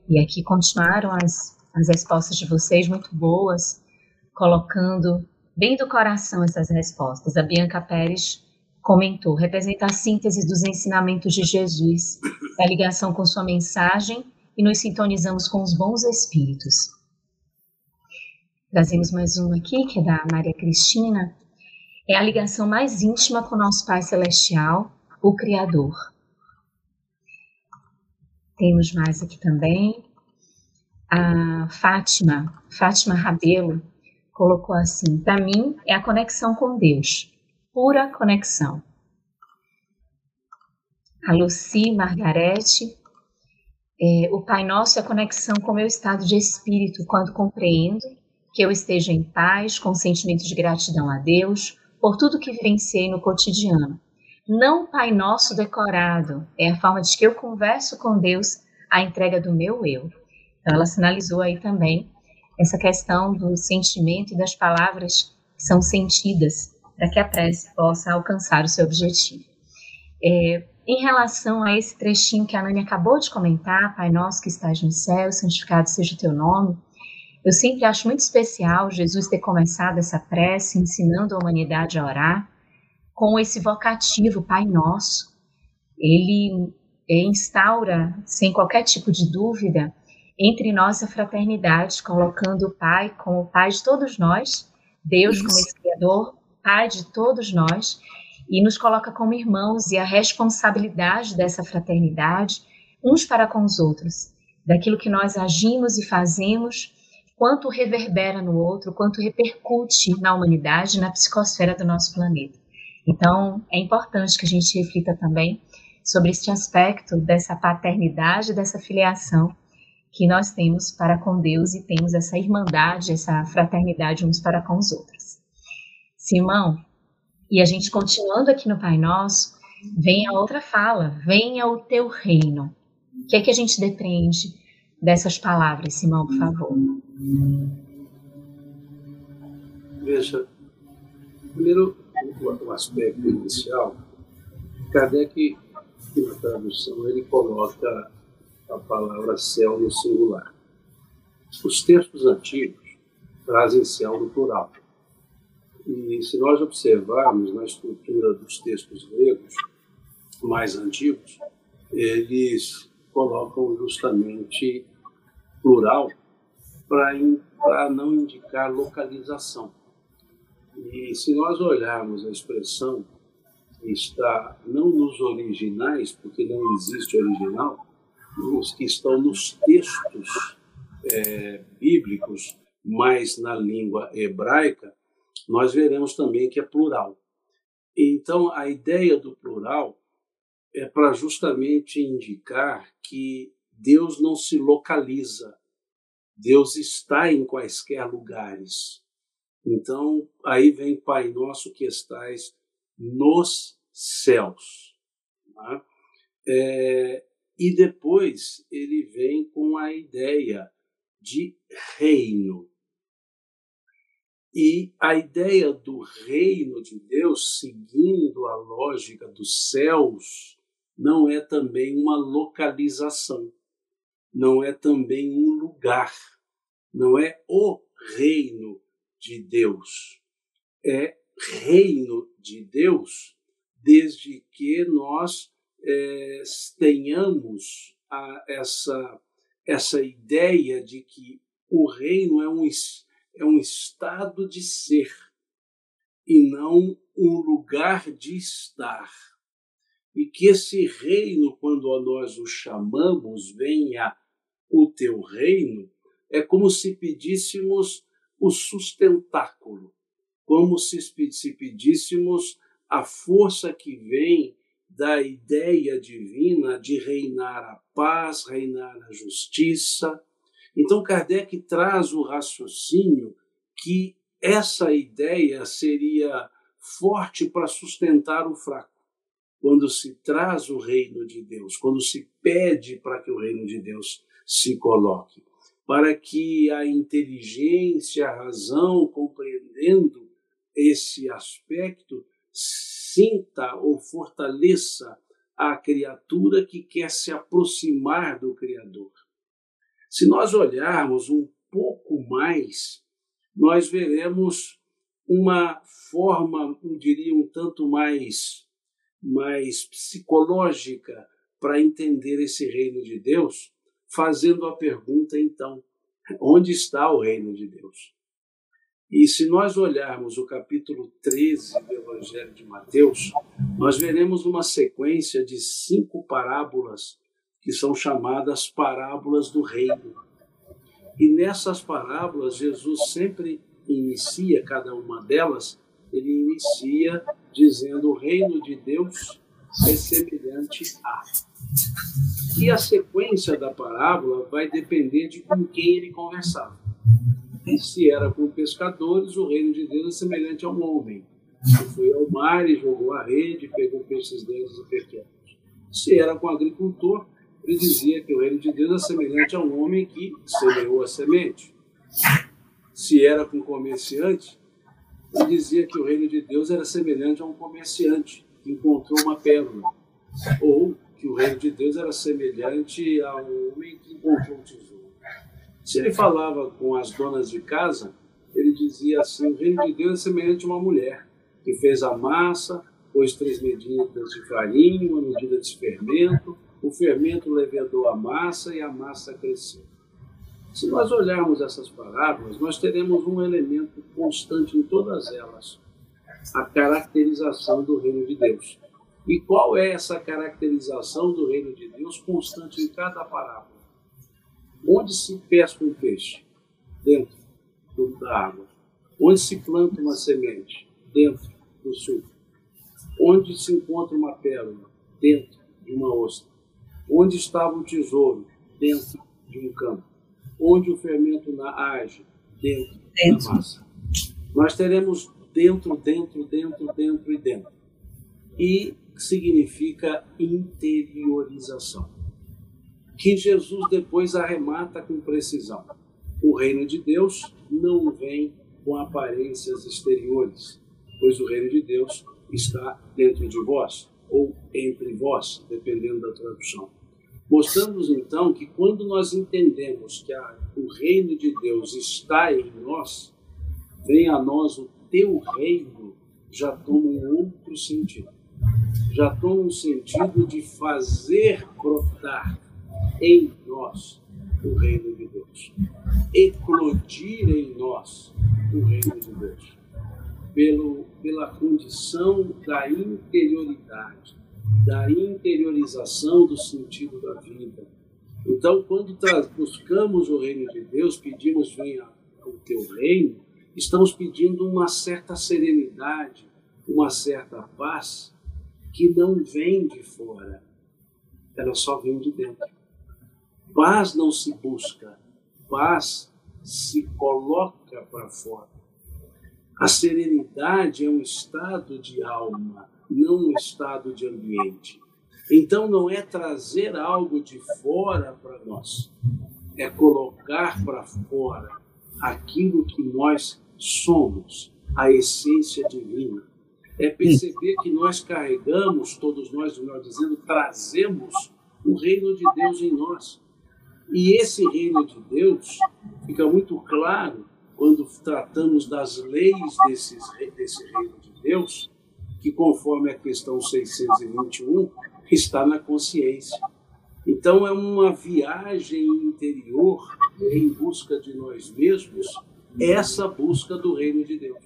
C: E aqui continuaram as, as respostas de vocês muito boas colocando bem do coração essas respostas. A Bianca Pérez comentou: representa a síntese dos ensinamentos de Jesus, a ligação com sua mensagem e nos sintonizamos com os bons espíritos. Trazemos mais uma aqui, que é da Maria Cristina. É a ligação mais íntima com nosso Pai Celestial, o Criador. Temos mais aqui também. A Fátima, Fátima Rabelo, colocou assim: para mim é a conexão com Deus, pura conexão. A Lucy Margarete, é, o Pai Nosso é a conexão com o meu estado de espírito quando compreendo que eu esteja em paz, com sentimento de gratidão a Deus por tudo que vivenciei no cotidiano. Não Pai Nosso decorado, é a forma de que eu converso com Deus a entrega do meu eu. Então, ela sinalizou aí também essa questão do sentimento e das palavras que são sentidas para que a prece possa alcançar o seu objetivo. É, em relação a esse trechinho que a Nani acabou de comentar, Pai Nosso que estás no céu, santificado seja o teu nome, eu sempre acho muito especial Jesus ter começado essa prece ensinando a humanidade a orar com esse vocativo Pai Nosso. Ele instaura, sem qualquer tipo de dúvida, entre nós a fraternidade, colocando o Pai como o Pai de todos nós, Deus Isso. como esse Criador, Pai de todos nós, e nos coloca como irmãos e a responsabilidade dessa fraternidade, uns para com os outros, daquilo que nós agimos e fazemos, quanto reverbera no outro, quanto repercute na humanidade, na psicosfera do nosso planeta. Então, é importante que a gente reflita também sobre este aspecto dessa paternidade, dessa filiação que nós temos para com Deus e temos essa irmandade, essa fraternidade uns para com os outros. Simão, e a gente continuando aqui no Pai Nosso, vem a outra fala, venha o teu reino. O que é que a gente depende dessas palavras, Simão, por favor.
E: Veja, primeiro, o aspecto inicial, Kardec, na tradução, ele coloca a palavra céu no singular. Os textos antigos trazem céu no plural. E se nós observarmos na estrutura dos textos gregos mais antigos, eles colocam justamente plural para não indicar localização. E se nós olharmos a expressão que está não nos originais, porque não existe original, os que estão nos textos é, bíblicos, mas na língua hebraica, nós veremos também que é plural. Então, a ideia do plural é para justamente indicar que Deus não se localiza, Deus está em quaisquer lugares. Então, aí vem Pai Nosso que estais nos céus. Tá? É, e depois ele vem com a ideia de reino. E a ideia do reino de Deus, seguindo a lógica dos céus, não é também uma localização, não é também um lugar, não é o reino de Deus. É reino de Deus desde que nós é, tenhamos a, essa, essa ideia de que o reino é um, é um estado de ser e não um lugar de estar. E que esse reino, quando nós o chamamos, venha o teu reino, é como se pedíssemos o sustentáculo, como se, se pedíssemos a força que vem da ideia divina de reinar a paz, reinar a justiça. Então, Kardec traz o raciocínio que essa ideia seria forte para sustentar o fraco. Quando se traz o reino de Deus, quando se pede para que o reino de Deus se coloque, para que a inteligência, a razão, compreendendo esse aspecto, sinta ou fortaleça a criatura que quer se aproximar do Criador. Se nós olharmos um pouco mais, nós veremos uma forma, eu diria, um tanto mais, mais psicológica para entender esse reino de Deus, fazendo a pergunta, então, onde está o reino de Deus? E se nós olharmos o capítulo 13 do Evangelho de Mateus, nós veremos uma sequência de cinco parábolas que são chamadas parábolas do reino. E nessas parábolas, Jesus sempre inicia cada uma delas, ele inicia dizendo: o reino de Deus é semelhante a. E a sequência da parábola vai depender de com quem ele conversava. Se era com pescadores, o reino de Deus é semelhante a um homem que foi ao mar e jogou a rede, pegou peixes grandes e pequenos. Se era com agricultor, ele dizia que o reino de Deus é semelhante a um homem que semeou a semente. Se era com comerciante, ele dizia que o reino de Deus era semelhante a um comerciante que encontrou uma pérola. Ou que o reino de Deus era semelhante a um homem que encontrou um tesouro. Se ele falava com as donas de casa, ele dizia assim: o reino de Deus é semelhante a uma mulher que fez a massa, pôs três medidas de farinha, uma medida de fermento, o fermento levedou a massa e a massa cresceu. Se nós olharmos essas parábolas, nós teremos um elemento constante em todas elas: a caracterização do reino de Deus. E qual é essa caracterização do reino de Deus constante em cada parábola? Onde se pesca um peixe? Dentro da água. Onde se planta uma semente? Dentro do suco. Onde se encontra uma pérola? Dentro de uma ostra. Onde estava o tesouro? Dentro de um campo. Onde o fermento age? Dentro, dentro. da massa. Nós teremos dentro, dentro, dentro, dentro e dentro. E significa interiorização. que Jesus depois arremata com precisão. O reino de Deus não vem com aparências exteriores, pois o reino de Deus está dentro de vós, ou entre vós, dependendo da tradução. Mostramos então que quando nós entendemos que a, o reino de Deus está em nós, vem a nós o teu reino, já toma um outro sentido. Já toma um sentido de fazer brotar em nós o reino de Deus, eclodir em nós o reino de Deus, pelo, pela condição da interioridade, da interiorização do sentido da vida. Então, quando buscamos o reino de Deus, pedimos venha o teu reino, estamos pedindo uma certa serenidade, uma certa paz que não vem de fora, ela só vem de dentro. Paz não se busca, paz se coloca para fora. A serenidade é um estado de alma, não um estado de ambiente. Então não é trazer algo de fora para nós, é colocar para fora aquilo que nós somos, a essência divina. É perceber que nós carregamos, todos nós, melhor dizendo, trazemos o reino de Deus em nós. E esse reino de Deus fica muito claro quando tratamos das leis desses, desse reino de Deus, que conforme a questão 621, está na consciência. Então é uma viagem interior em busca de nós mesmos, essa busca do reino de Deus.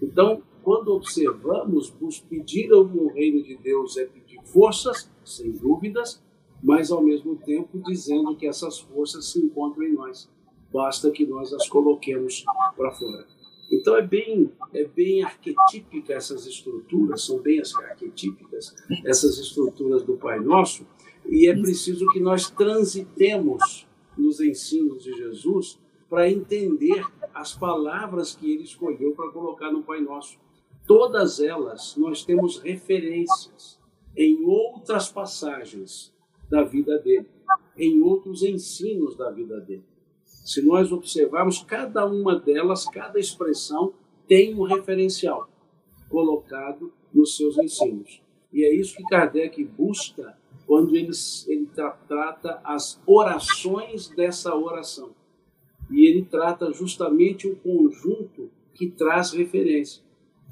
E: Então, quando observamos, pedir ao reino de Deus é pedir forças, sem dúvidas, mas ao mesmo tempo dizendo que essas forças se encontram em nós. Basta que nós as coloquemos para fora. Então é bem, é bem arquetípica essas estruturas, são bem arquetípicas essas estruturas do Pai Nosso, e é preciso que nós transitemos nos ensinos de Jesus para entender as palavras que ele escolheu para colocar no Pai Nosso. Todas elas nós temos referências em outras passagens da vida dele, em outros ensinos da vida dele. Se nós observarmos cada uma delas, cada expressão tem um referencial colocado nos seus ensinos. E é isso que Kardec busca quando ele, ele tra trata as orações dessa oração. E ele trata justamente o conjunto que traz referência.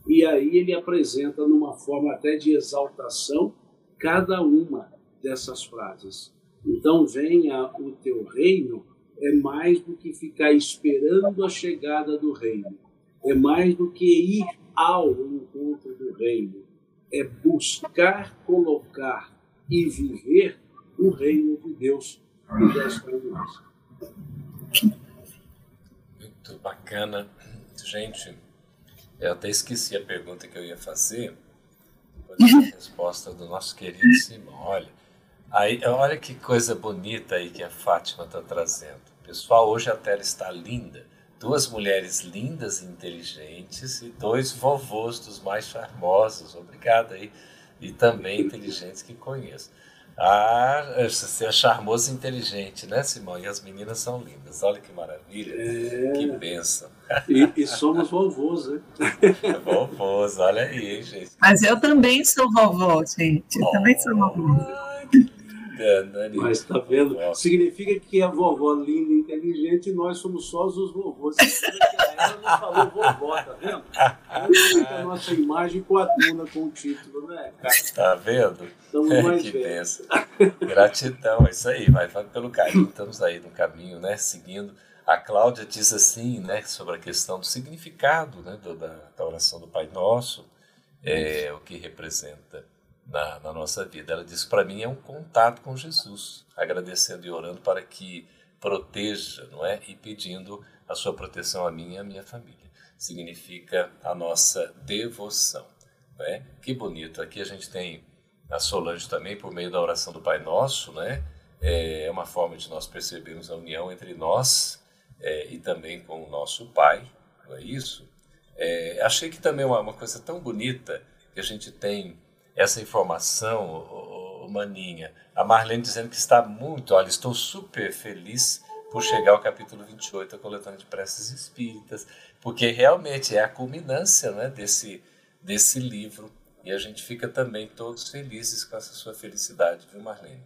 E: E aí ele apresenta numa forma até de exaltação cada uma dessas frases. Então, venha o teu reino é mais do que ficar esperando a chegada do reino, é mais do que ir ao encontro do reino, é buscar colocar e viver o reino de Deus que já está em nós.
B: Muito bacana. Gente, eu até esqueci a pergunta que eu ia fazer, depois da resposta do nosso querido Simão. Olha, Aí, olha que coisa bonita aí que a Fátima está trazendo. Pessoal, hoje a tela está linda. Duas mulheres lindas e inteligentes e dois vovôs dos mais charmosos. Obrigado aí. E também inteligentes que conheço. Ah, você é charmoso e inteligente, né, Simão? E as meninas são lindas. Olha que maravilha. É... Que benção.
E: E, e, somos vovôs, né?
B: vovôs, olha aí, gente.
D: Mas eu também sou vovó, gente. Eu oh, também sou vovó.
E: Mas está vendo? Significa que a vovó linda e inteligente, nós somos só os vovôs. Ela não falou vovó, tá vendo? a nossa imagem coaduna com o título, né,
B: cara? Tá vendo?
E: Estamos é, mais
B: que benção. Gratidão, é isso aí, vai, pelo caminho. Estamos aí no caminho, né? Seguindo. A Cláudia diz assim, né, sobre a questão do significado né, do, da, da oração do Pai Nosso, é, o que representa na, na nossa vida. Ela disse: para mim é um contato com Jesus, agradecendo e orando para que proteja, não é? E pedindo a sua proteção a mim e a minha família. Significa a nossa devoção, não é? Que bonito. Aqui a gente tem a Solange também por meio da oração do Pai Nosso, né? É uma forma de nós percebermos a união entre nós é, e também com o nosso Pai, não é isso? É, achei que também uma, uma coisa tão bonita que a gente tem essa informação, Maninha. A Marlene dizendo que está muito, olha, estou super feliz por chegar ao capítulo 28 da coletânea de preces espíritas, porque realmente é a culminância né, desse, desse livro e a gente fica também todos felizes com essa sua felicidade, viu, Marlene?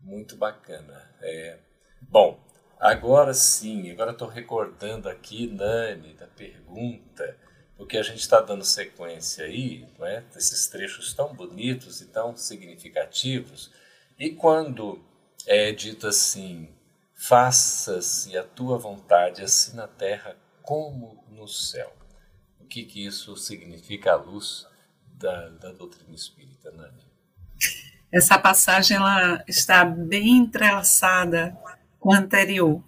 B: Muito bacana. É... Bom, agora sim, agora estou recordando aqui, Nani, da pergunta, porque a gente está dando sequência aí, é? desses trechos tão bonitos e tão significativos, e quando é dito assim, faça-se a tua vontade, assim na terra como no céu. O que, que isso significa à luz da, da doutrina espírita, Nani?
D: Essa passagem ela está bem entrelaçada com a anterior,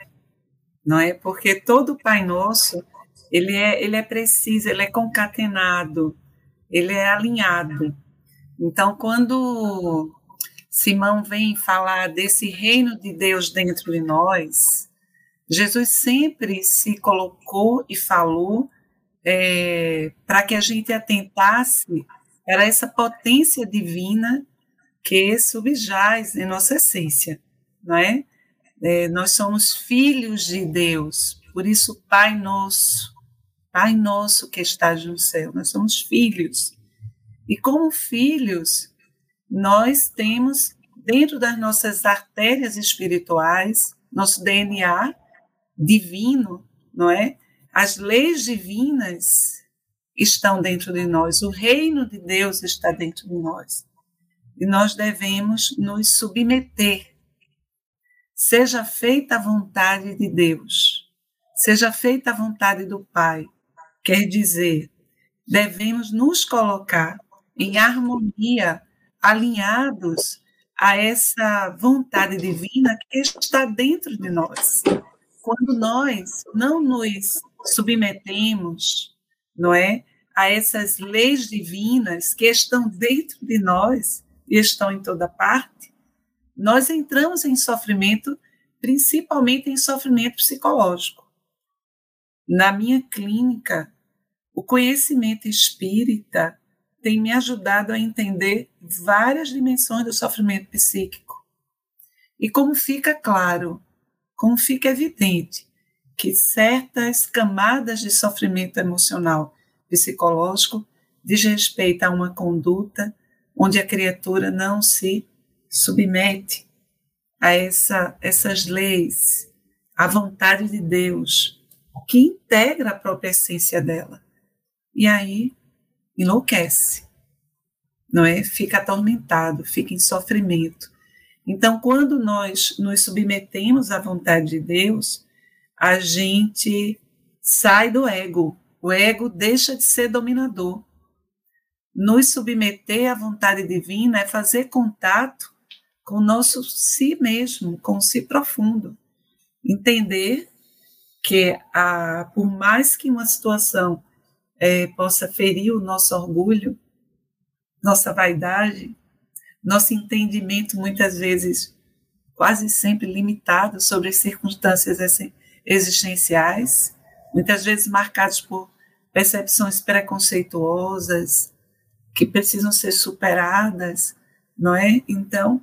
D: não é? Porque todo Pai Nosso ele é ele é preciso, ele é concatenado, ele é alinhado. Então, quando Simão vem falar desse reino de Deus dentro de nós, Jesus sempre se colocou e falou é, para que a gente atentasse era essa potência divina que subjaz em nossa essência, não é? é? Nós somos filhos de Deus, por isso Pai nosso, Pai nosso que estás no céu, nós somos filhos. E como filhos, nós temos dentro das nossas artérias espirituais, nosso DNA divino, não é? As leis divinas estão dentro de nós, o reino de Deus está dentro de nós. E nós devemos nos submeter. Seja feita a vontade de Deus, seja feita a vontade do Pai. Quer dizer, devemos nos colocar em harmonia, alinhados a essa vontade divina que está dentro de nós. Quando nós não nos submetemos não é? A essas leis divinas que estão dentro de nós e estão em toda parte, nós entramos em sofrimento, principalmente em sofrimento psicológico. Na minha clínica, o conhecimento espírita tem me ajudado a entender várias dimensões do sofrimento psíquico. E como fica claro, como fica evidente, que certas camadas de sofrimento emocional psicológico diz respeito a uma conduta onde a criatura não se submete a essa, essas leis, à vontade de Deus, que integra a própria essência dela. E aí enlouquece, não é? Fica atormentado, fica em sofrimento. Então, quando nós nos submetemos à vontade de Deus, a gente sai do ego. O ego deixa de ser dominador. Nos submeter à vontade divina é fazer contato com o nosso si mesmo, com o si profundo. Entender que, a, por mais que uma situação é, possa ferir o nosso orgulho, nossa vaidade, nosso entendimento muitas vezes quase sempre limitado sobre as circunstâncias existenciais, muitas vezes marcados por percepções preconceituosas que precisam ser superadas, não é? Então,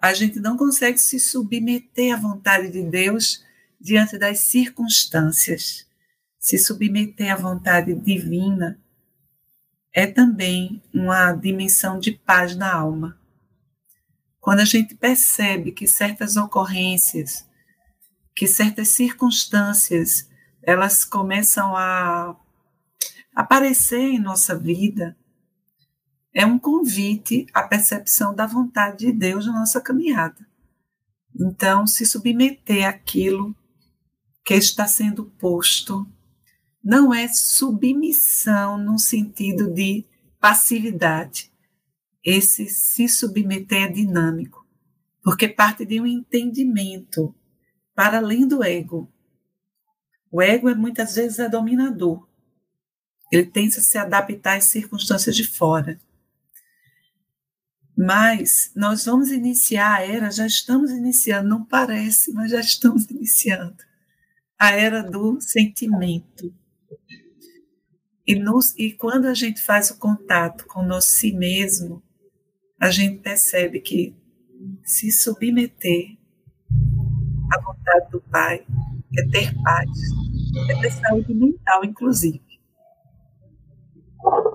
D: a gente não consegue se submeter à vontade de Deus diante das circunstâncias. Se submeter à vontade divina é também uma dimensão de paz na alma. Quando a gente percebe que certas ocorrências que certas circunstâncias elas começam a aparecer em nossa vida, é um convite à percepção da vontade de Deus na nossa caminhada. Então, se submeter àquilo que está sendo posto não é submissão no sentido de passividade. Esse se submeter é dinâmico, porque parte de um entendimento para além do ego. O ego é muitas vezes é dominador. Ele tenta se adaptar às circunstâncias de fora. Mas nós vamos iniciar a era, já estamos iniciando, não parece, mas já estamos iniciando a era do sentimento. E, nos, e quando a gente faz o contato com nosso si mesmo, a gente percebe que se submeter à vontade do Pai, é ter paz, é ter saúde mental, inclusive.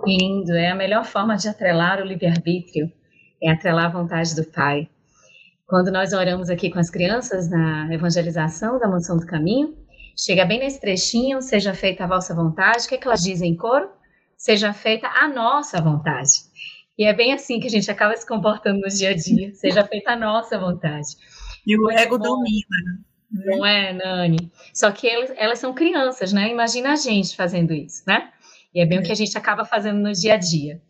C: Lindo, é a melhor forma de atrelar o livre-arbítrio, é atrelar a vontade do Pai. Quando nós oramos aqui com as crianças na evangelização da Mansão do Caminho, chega bem nesse trechinho, seja feita a vossa vontade, o que, é que elas dizem em coro? Seja feita a nossa vontade. E é bem assim que a gente acaba se comportando no dia a dia, seja feita a nossa vontade.
D: E o ego domina.
C: Né? Não é, Nani? Só que elas, elas são crianças, né? Imagina a gente fazendo isso, né? E é bem é. o que a gente acaba fazendo no dia a dia.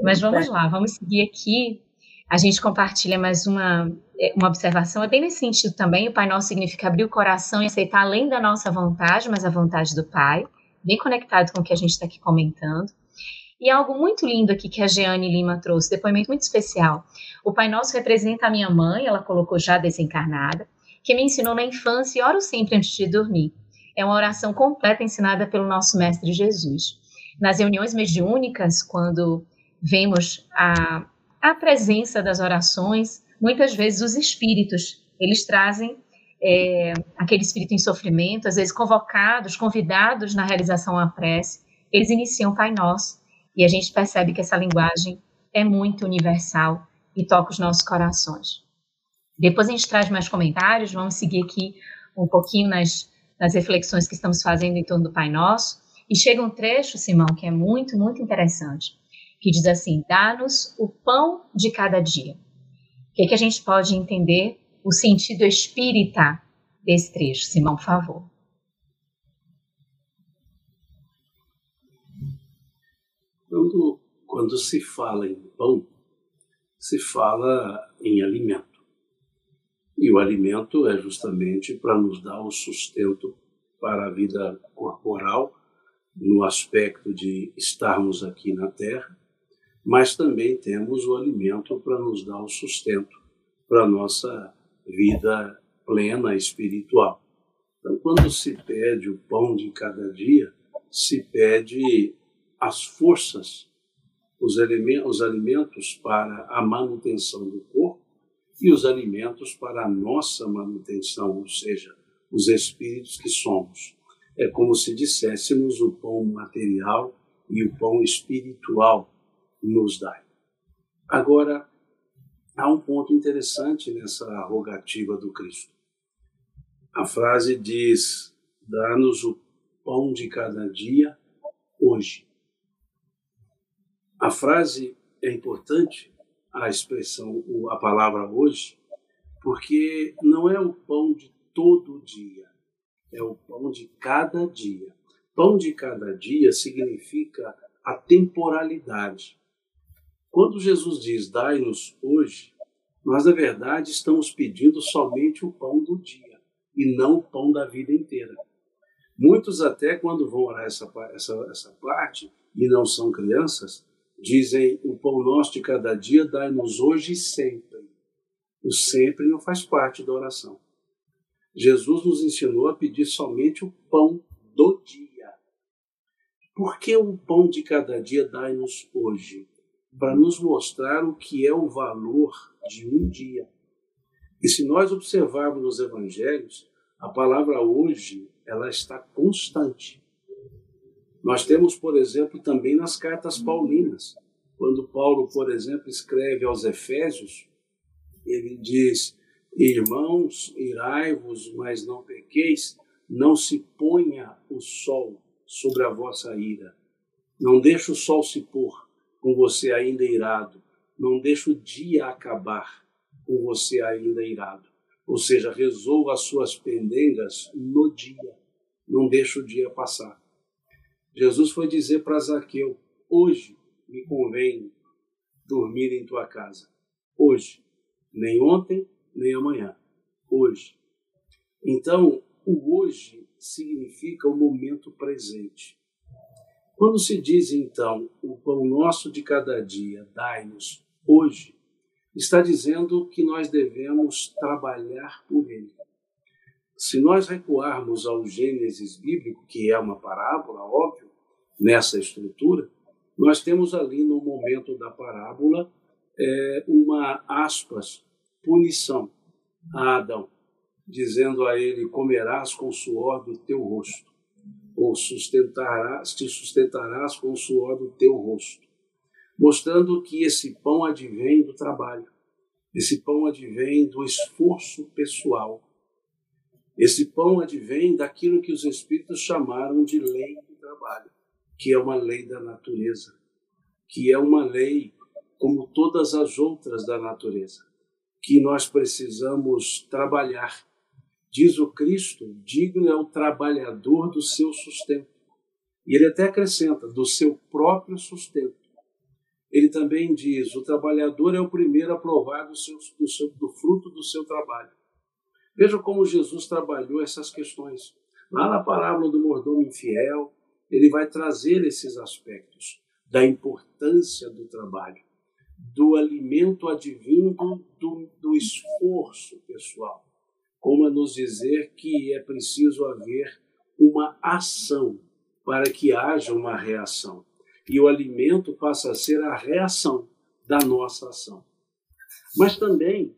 C: Mas vamos lá, vamos seguir aqui. A gente compartilha mais uma, é, uma observação. É bem nesse sentido também. O Pai Nosso significa abrir o coração e aceitar além da nossa vontade, mas a vontade do Pai. Bem conectado com o que a gente está aqui comentando. E algo muito lindo aqui que a Jeane Lima trouxe, depoimento muito especial. O Pai Nosso representa a minha mãe, ela colocou já desencarnada, que me ensinou na infância e oro sempre antes de dormir. É uma oração completa ensinada pelo nosso Mestre Jesus. Nas reuniões mediúnicas, quando vemos a, a presença das orações, muitas vezes os espíritos, eles trazem é, aquele espírito em sofrimento, às vezes convocados, convidados na realização da prece, eles iniciam Pai Nosso e a gente percebe que essa linguagem é muito universal e toca os nossos corações. Depois a gente traz mais comentários, vamos seguir aqui um pouquinho nas, nas reflexões que estamos fazendo em torno do Pai Nosso. E chega um trecho, Simão, que é muito, muito interessante, que diz assim: Dá-nos o pão de cada dia. O que, que a gente pode entender o sentido espírita desse trecho? Simão, por favor.
E: Quando, quando se fala em pão, se fala em alimento. E o alimento é justamente para nos dar o sustento para a vida corporal, no aspecto de estarmos aqui na Terra, mas também temos o alimento para nos dar o sustento para a nossa vida plena espiritual. Então, quando se pede o pão de cada dia, se pede as forças, os, os alimentos para a manutenção do corpo e os alimentos para a nossa manutenção, ou seja, os espíritos que somos. É como se disséssemos o pão material e o pão espiritual nos dai. Agora, há um ponto interessante nessa rogativa do Cristo. A frase diz: dá-nos o pão de cada dia hoje. A frase é importante, a expressão, a palavra hoje, porque não é o pão de todo dia, é o pão de cada dia. Pão de cada dia significa a temporalidade. Quando Jesus diz dai-nos hoje, nós na verdade estamos pedindo somente o pão do dia e não o pão da vida inteira. Muitos até quando vão orar essa, essa, essa parte e não são crianças, Dizem: o pão nosso de cada dia dai-nos hoje e sempre. O sempre não faz parte da oração. Jesus nos ensinou a pedir somente o pão do dia. Por que o pão de cada dia dai-nos hoje? Para nos mostrar o que é o valor de um dia. E se nós observarmos nos evangelhos, a palavra hoje ela está constante. Nós temos, por exemplo, também nas cartas paulinas. Quando Paulo, por exemplo, escreve aos Efésios, ele diz: Irmãos, irai-vos, mas não pequeis, não se ponha o sol sobre a vossa ira. Não deixe o sol se pôr com você ainda irado. Não deixe o dia acabar com você ainda irado. Ou seja, resolva as suas pendengas no dia. Não deixe o dia passar. Jesus foi dizer para Zaqueu: Hoje me convém dormir em tua casa. Hoje. Nem ontem, nem amanhã. Hoje. Então, o hoje significa o momento presente. Quando se diz então, o pão nosso de cada dia, dai-nos hoje, está dizendo que nós devemos trabalhar por ele. Se nós recuarmos ao Gênesis bíblico, que é uma parábola, óbvio, nessa estrutura, nós temos ali no momento da parábola é, uma aspas punição a Adão, dizendo a ele: Comerás com o suor do teu rosto, ou sustentarás, te sustentarás com o suor do teu rosto, mostrando que esse pão advém do trabalho, esse pão advém do esforço pessoal, esse pão advém daquilo que os Espíritos chamaram de lei do trabalho, que é uma lei da natureza, que é uma lei como todas as outras da natureza, que nós precisamos trabalhar. Diz o Cristo: digno é o trabalhador do seu sustento. E ele até acrescenta: do seu próprio sustento. Ele também diz: o trabalhador é o primeiro a provar do, seu, do, seu, do fruto do seu trabalho. Veja como Jesus trabalhou essas questões. Lá na parábola do mordomo infiel, ele vai trazer esses aspectos da importância do trabalho do alimento advindo do, do esforço pessoal, como a nos dizer que é preciso haver uma ação para que haja uma reação. E o alimento passa a ser a reação da nossa ação. Mas também,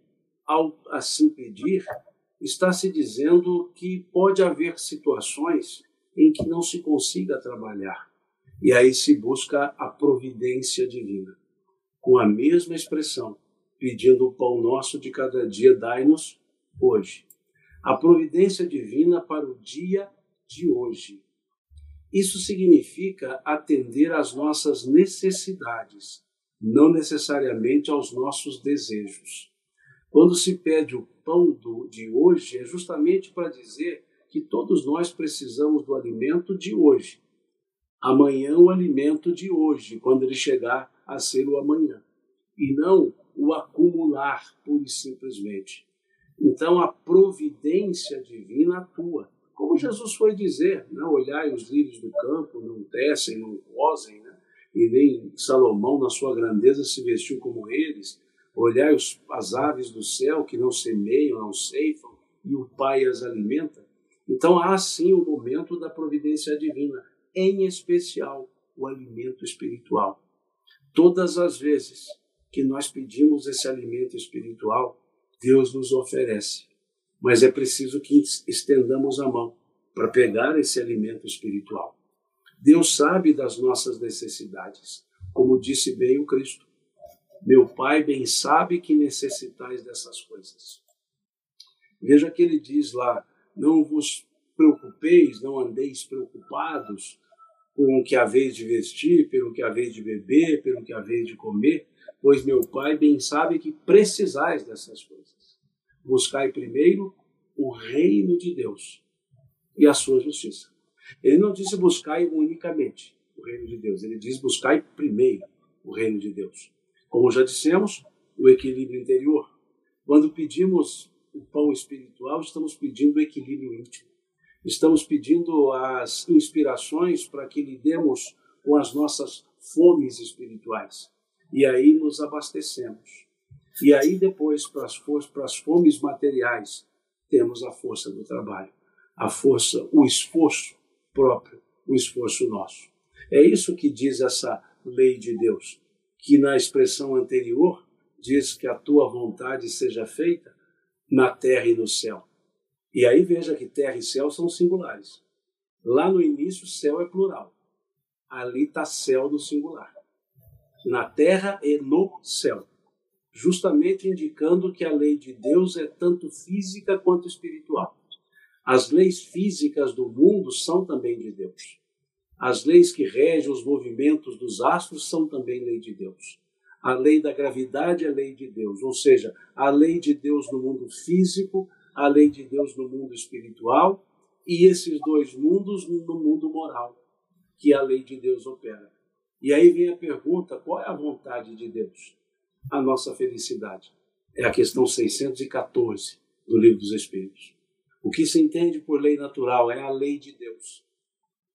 E: ao assim pedir, está se dizendo que pode haver situações em que não se consiga trabalhar. E aí se busca a providência divina com a mesma expressão, pedindo o pão nosso de cada dia, dai-nos hoje. A providência divina para o dia de hoje. Isso significa atender às nossas necessidades, não necessariamente aos nossos desejos. Quando se pede o pão do, de hoje, é justamente para dizer que todos nós precisamos do alimento de hoje. Amanhã, o alimento de hoje, quando ele chegar a ser o amanhã, e não o acumular pura e simplesmente. Então a providência divina atua. Como Jesus foi dizer, né? olhai os lírios do campo, não tecem, não cosem, né? e nem Salomão na sua grandeza se vestiu como eles. Olhai os, as aves do céu que não semeiam, não ceifam, e o Pai as alimenta. Então há sim o momento da providência divina, em especial o alimento espiritual. Todas as vezes que nós pedimos esse alimento espiritual, Deus nos oferece. Mas é preciso que estendamos a mão para pegar esse alimento espiritual. Deus sabe das nossas necessidades, como disse bem o Cristo. Meu Pai bem sabe que necessitais dessas coisas. Veja que ele diz lá: não vos preocupeis, não andeis preocupados com o que haveis de vestir, pelo que haveis de beber, pelo que haveis de comer, pois meu Pai bem sabe que precisais dessas coisas. Buscai primeiro o reino de Deus e a sua justiça. Ele não disse buscai unicamente o reino de Deus, ele diz buscai primeiro o reino de Deus. Como já dissemos, o equilíbrio interior. Quando pedimos o pão espiritual, estamos pedindo o equilíbrio íntimo. Estamos pedindo as inspirações para que lidemos com as nossas fomes espirituais e aí nos abastecemos. E aí depois, para as, para as fomes materiais, temos a força do trabalho, a força, o esforço próprio, o esforço nosso. É isso que diz essa lei de Deus, que na expressão anterior diz que a tua vontade seja feita na terra e no céu. E aí veja que terra e céu são singulares. Lá no início, céu é plural. Ali está céu no singular na terra e no céu, justamente indicando que a lei de Deus é tanto física quanto espiritual. As leis físicas do mundo são também de Deus. As leis que regem os movimentos dos astros são também lei de Deus. A lei da gravidade é lei de Deus, ou seja, a lei de Deus no mundo físico, a lei de Deus no mundo espiritual e esses dois mundos no mundo moral, que a lei de Deus opera. E aí vem a pergunta: qual é a vontade de Deus? A nossa felicidade. É a questão 614 do Livro dos Espíritos. O que se entende por lei natural é a lei de Deus,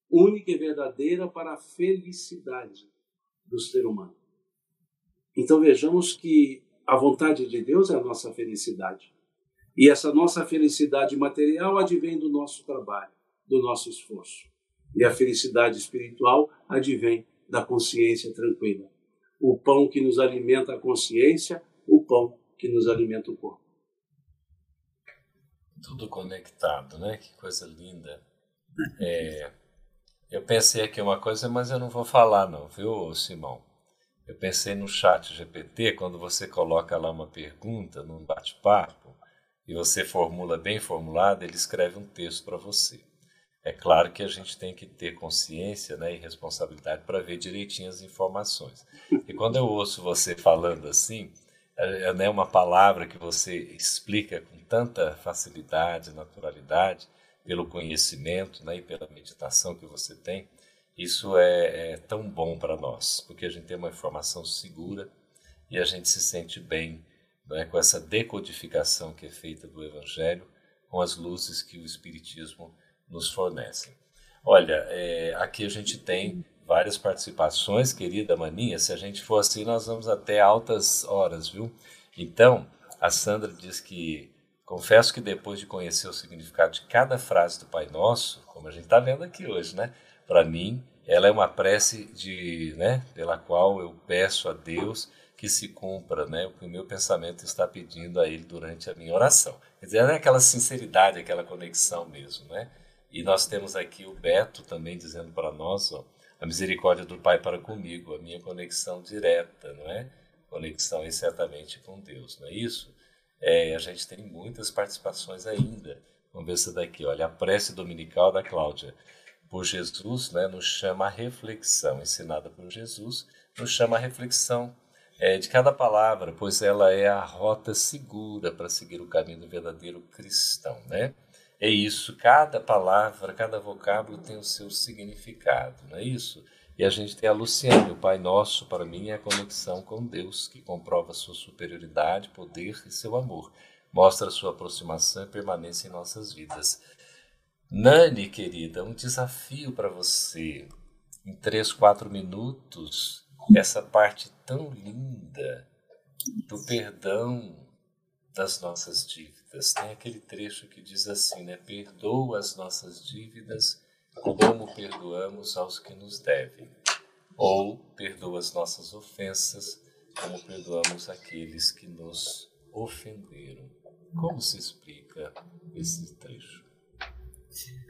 E: única e verdadeira para a felicidade do ser humano. Então vejamos que a vontade de Deus é a nossa felicidade. E essa nossa felicidade material advém do nosso trabalho, do nosso esforço. E a felicidade espiritual advém da consciência tranquila. O pão que nos alimenta a consciência, o pão que nos alimenta o corpo.
B: Tudo conectado, né? Que coisa linda. É, eu pensei aqui uma coisa, mas eu não vou falar não, viu, Simão? Eu pensei no chat GPT, quando você coloca lá uma pergunta num bate-papo e você formula bem formulado, ele escreve um texto para você. É claro que a gente tem que ter consciência né, e responsabilidade para ver direitinho as informações. E quando eu ouço você falando assim, é, é né, uma palavra que você explica com tanta facilidade, naturalidade, pelo conhecimento né, e pela meditação que você tem, isso é, é tão bom para nós, porque a gente tem uma informação segura e a gente se sente bem né, com essa decodificação que é feita do Evangelho, com as luzes que o Espiritismo nos fornecem. Olha, é, aqui a gente tem várias participações, querida Maninha. Se a gente for assim, nós vamos até altas horas, viu? Então, a Sandra diz que confesso que depois de conhecer o significado de cada frase do Pai Nosso, como a gente está vendo aqui hoje, né? Para mim, ela é uma prece de, né, pela qual eu peço a Deus que se cumpra, né, o que o meu pensamento está pedindo a Ele durante a minha oração. Quer dizer, é aquela sinceridade, aquela conexão mesmo, né? E nós temos aqui o Beto também dizendo para nós, ó, a misericórdia do Pai para comigo, a minha conexão direta, não é? Conexão certamente com Deus, não é isso? É, a gente tem muitas participações ainda. Vamos ver essa daqui, olha, a prece dominical da Cláudia. Por Jesus, né, nos chama a reflexão, ensinada por Jesus, nos chama a reflexão é, de cada palavra, pois ela é a rota segura para seguir o caminho do verdadeiro cristão, né? É isso, cada palavra, cada vocábulo tem o seu significado, não é isso? E a gente tem a Luciane, o Pai Nosso, para mim, é a conexão com Deus, que comprova sua superioridade, poder e seu amor. Mostra sua aproximação e permanência em nossas vidas. Nani, querida, um desafio para você. Em três, quatro minutos, essa parte tão linda do perdão das nossas dívidas. Tem aquele trecho que diz assim, né? Perdoa as nossas dívidas como perdoamos aos que nos devem. Ou perdoa as nossas ofensas como perdoamos aqueles que nos ofenderam. Como se explica esse trecho?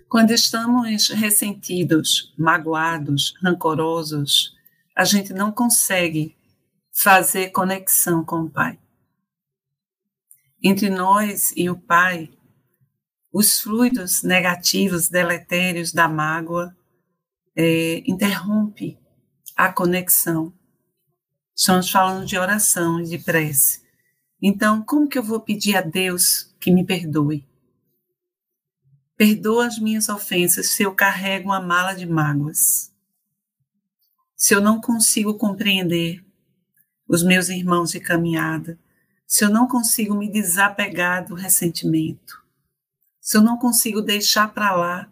D: Quando estamos ressentidos, magoados, rancorosos, a gente não consegue fazer conexão com o Pai entre nós e o Pai, os fluidos negativos, deletérios da mágoa, é, interrompe a conexão. Estamos falando de oração e de prece. Então, como que eu vou pedir a Deus que me perdoe? Perdoa as minhas ofensas se eu carrego uma mala de mágoas. Se eu não consigo compreender os meus irmãos de caminhada, se eu não consigo me desapegar do ressentimento, se eu não consigo deixar para lá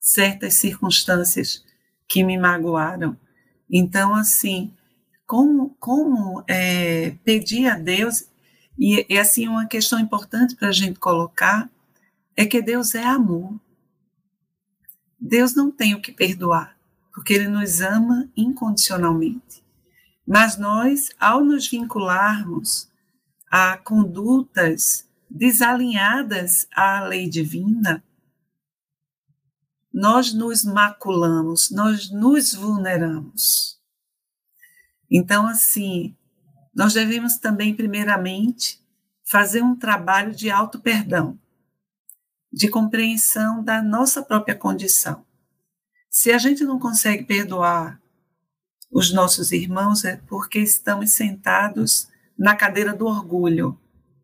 D: certas circunstâncias que me magoaram. Então, assim, como, como é, pedir a Deus, e, e assim, uma questão importante para a gente colocar é que Deus é amor. Deus não tem o que perdoar, porque Ele nos ama incondicionalmente. Mas nós, ao nos vincularmos a condutas desalinhadas à lei divina, nós nos maculamos, nós nos vulneramos. Então, assim, nós devemos também, primeiramente, fazer um trabalho de auto-perdão, de compreensão da nossa própria condição. Se a gente não consegue perdoar os nossos irmãos, é porque estamos sentados na cadeira do orgulho,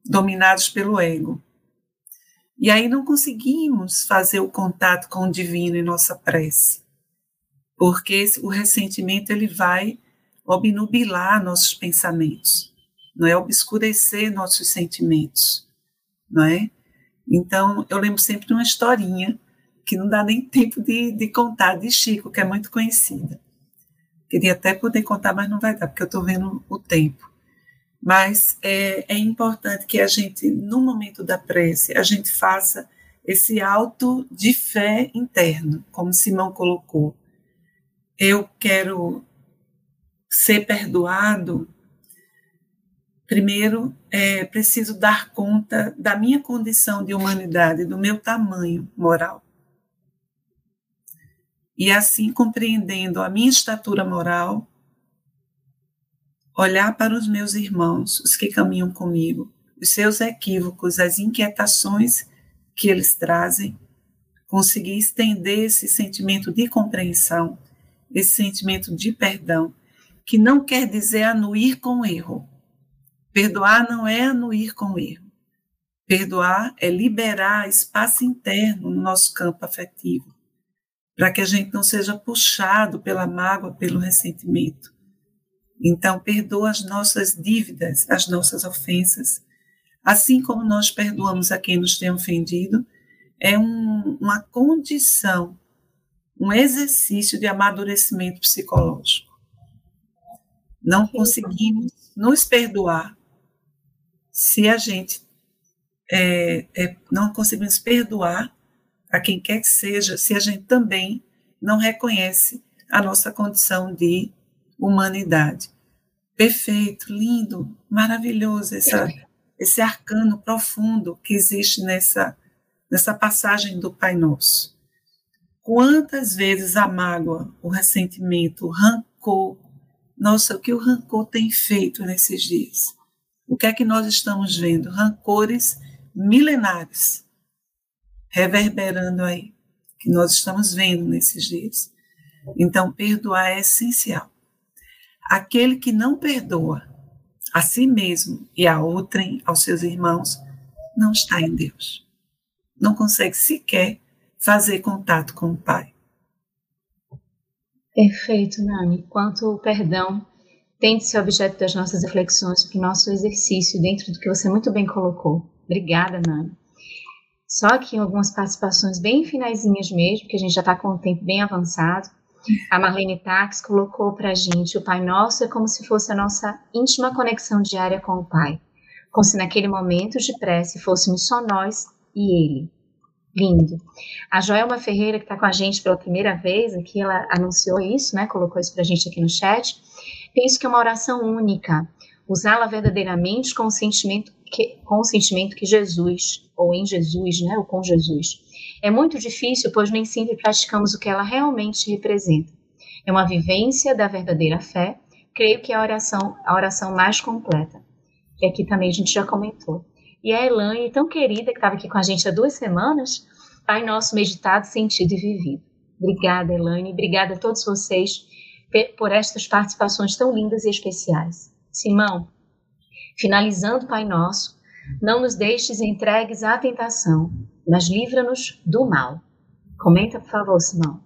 D: dominados pelo ego. E aí não conseguimos fazer o contato com o divino em nossa prece, porque o ressentimento ele vai obnubilar nossos pensamentos, não é obscurecer nossos sentimentos, não é? Então eu lembro sempre de uma historinha que não dá nem tempo de, de contar de Chico, que é muito conhecida. Queria até poder contar, mas não vai dar, porque eu estou vendo o tempo. Mas é, é importante que a gente, no momento da prece, a gente faça esse alto de fé interno, como Simão colocou. Eu quero ser perdoado. primeiro é preciso dar conta da minha condição de humanidade, do meu tamanho moral. E assim, compreendendo a minha estatura moral, olhar para os meus irmãos, os que caminham comigo, os seus equívocos, as inquietações que eles trazem, conseguir estender esse sentimento de compreensão, esse sentimento de perdão, que não quer dizer anuir com erro. Perdoar não é anuir com erro. Perdoar é liberar espaço interno no nosso campo afetivo, para que a gente não seja puxado pela mágoa, pelo ressentimento. Então, perdoa as nossas dívidas, as nossas ofensas, assim como nós perdoamos a quem nos tem ofendido, é um, uma condição, um exercício de amadurecimento psicológico. Não conseguimos nos perdoar se a gente é, é, não conseguimos perdoar a quem quer que seja, se a gente também não reconhece a nossa condição de humanidade. Perfeito, lindo, maravilhoso essa, esse arcano profundo que existe nessa nessa passagem do Pai Nosso. Quantas vezes a mágoa, o ressentimento, o rancor, nossa, o que o rancor tem feito nesses dias? O que é que nós estamos vendo? Rancores milenares reverberando aí, que nós estamos vendo nesses dias. Então, perdoar é essencial. Aquele que não perdoa a si mesmo e a outrem, aos seus irmãos, não está em Deus não consegue sequer fazer contato com o Pai.
C: Perfeito, Nani. Quanto o perdão tem de ser objeto das nossas reflexões para o nosso exercício dentro do que você muito bem colocou. Obrigada, Nani. Só aqui algumas participações bem finaisinhas mesmo, que a gente já está com o tempo bem avançado. A Marlene Tax colocou para a gente: o Pai Nosso é como se fosse a nossa íntima conexão diária com o Pai, como se naquele momento de prece fôssemos só nós e ele. Lindo. A Joelma Ferreira, que está com a gente pela primeira vez aqui, ela anunciou isso, né? Colocou isso para a gente aqui no chat. Penso que é uma oração única. Usá-la verdadeiramente com o sentimento com o sentimento que Jesus, ou em Jesus, né? Ou com Jesus. É muito difícil, pois nem sempre praticamos o que ela realmente representa. É uma vivência da verdadeira fé. Creio que é a oração, a oração mais completa. Que aqui também a gente já comentou. E a Elaine, tão querida, que estava aqui com a gente há duas semanas, Pai Nosso meditado, sentido e vivido. Obrigada, Elaine. Obrigada a todos vocês por estas participações tão lindas e especiais. Simão, finalizando Pai Nosso, não nos deixes entregues à tentação, mas livra-nos do mal. Comenta, por favor, Simão.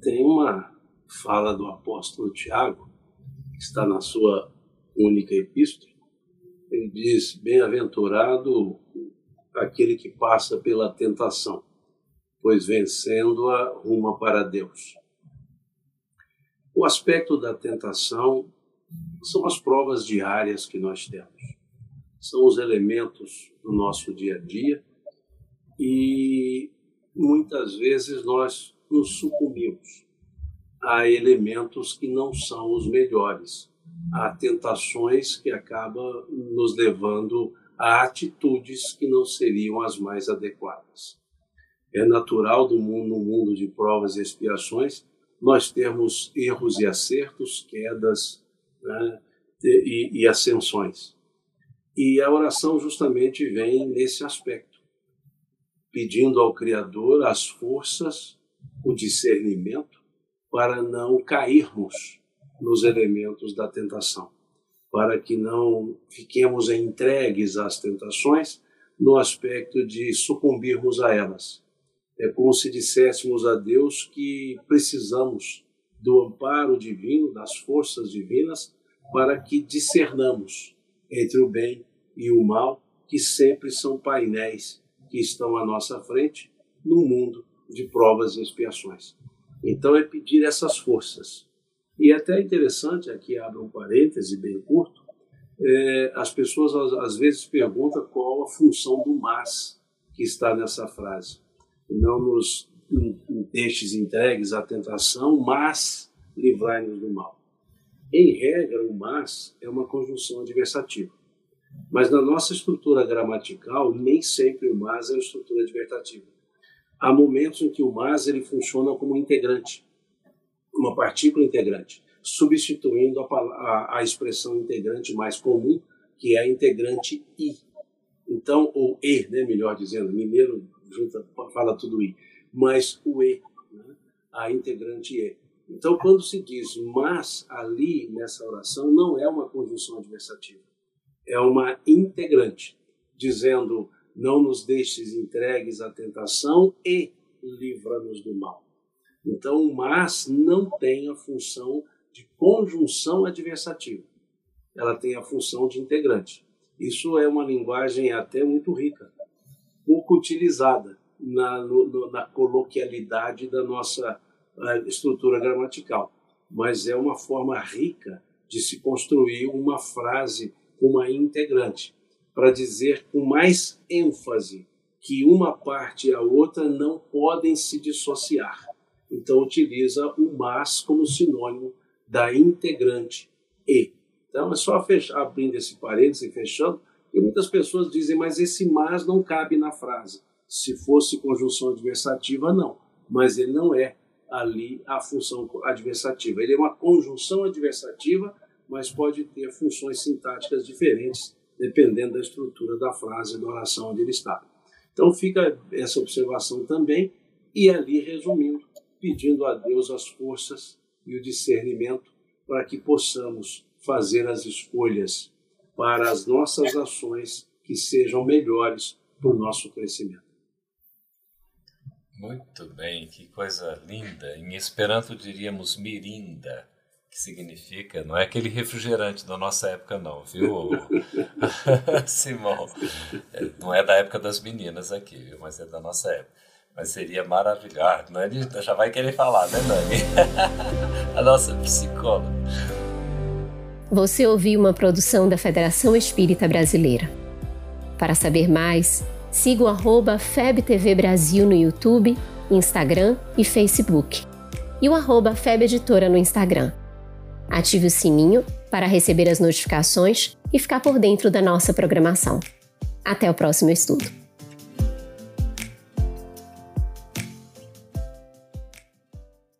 E: Tem uma fala do apóstolo Tiago, que está na sua única epístola, ele diz: Bem-aventurado aquele que passa pela tentação, pois vencendo-a ruma para Deus. O aspecto da tentação são as provas diárias que nós temos, são os elementos do nosso dia a dia e muitas vezes nós nos sucumbimos a elementos que não são os melhores a tentações que acabam nos levando a atitudes que não seriam as mais adequadas. É natural do mundo, no mundo de provas e expiações, nós termos erros e acertos, quedas né, e, e ascensões. E a oração justamente vem nesse aspecto, pedindo ao Criador as forças, o discernimento, para não cairmos nos elementos da tentação, para que não fiquemos entregues às tentações no aspecto de sucumbirmos a elas. É como se disséssemos a Deus que precisamos do amparo divino, das forças divinas, para que discernamos entre o bem e o mal, que sempre são painéis que estão à nossa frente no mundo de provas e expiações. Então é pedir essas forças, e é até interessante, aqui abre um parêntese bem curto, é, as pessoas às, vezes perguntam qual a função do mas que está nessa frase. Não nos deixes entregues à tentação, mas livrai-nos do mal. Em regra, o mas é uma conjunção adversativa. Mas na nossa estrutura gramatical, nem sempre o mas é uma estrutura adversativa. Há momentos em que o mas ele funciona como integrante, uma partícula integrante, substituindo a, a, a expressão integrante mais comum, que é a integrante i. Então, ou e, né, melhor dizendo, mineiro junta, fala tudo i, mas o e, né, a integrante e. Então, quando se diz mas ali nessa oração, não é uma conjunção adversativa, é uma integrante, dizendo não nos deixes entregues à tentação e livra-nos do mal. Então, o mas não tem a função de conjunção adversativa, ela tem a função de integrante. Isso é uma linguagem até muito rica, pouco utilizada na, no, na coloquialidade da nossa estrutura gramatical, mas é uma forma rica de se construir uma frase uma integrante, para dizer com mais ênfase que uma parte e a outra não podem se dissociar. Então utiliza o mas como sinônimo da integrante e. Então é só fechar, abrindo esse parênteses e fechando, e muitas pessoas dizem, mas esse mas não cabe na frase. Se fosse conjunção adversativa, não. Mas ele não é ali a função adversativa. Ele é uma conjunção adversativa, mas pode ter funções sintáticas diferentes, dependendo da estrutura da frase, da oração onde ele está. Então fica essa observação também, e ali resumindo, pedindo a Deus as forças e o discernimento para que possamos fazer as escolhas para as nossas ações que sejam melhores para o nosso crescimento.
B: Muito bem, que coisa linda. Em Esperanto diríamos mirinda, que significa, não é aquele refrigerante da nossa época não, viu, Simão? É, não é da época das meninas aqui, viu? mas é da nossa época. Mas seria maravilhoso. Nani já vai querer falar, né, Nani? A nossa psicóloga.
A: Você ouviu uma produção da Federação Espírita Brasileira. Para saber mais, siga o arroba FebTV Brasil no YouTube, Instagram e Facebook. E o arroba FebEditora no Instagram. Ative o sininho para receber as notificações e ficar por dentro da nossa programação. Até o próximo estudo!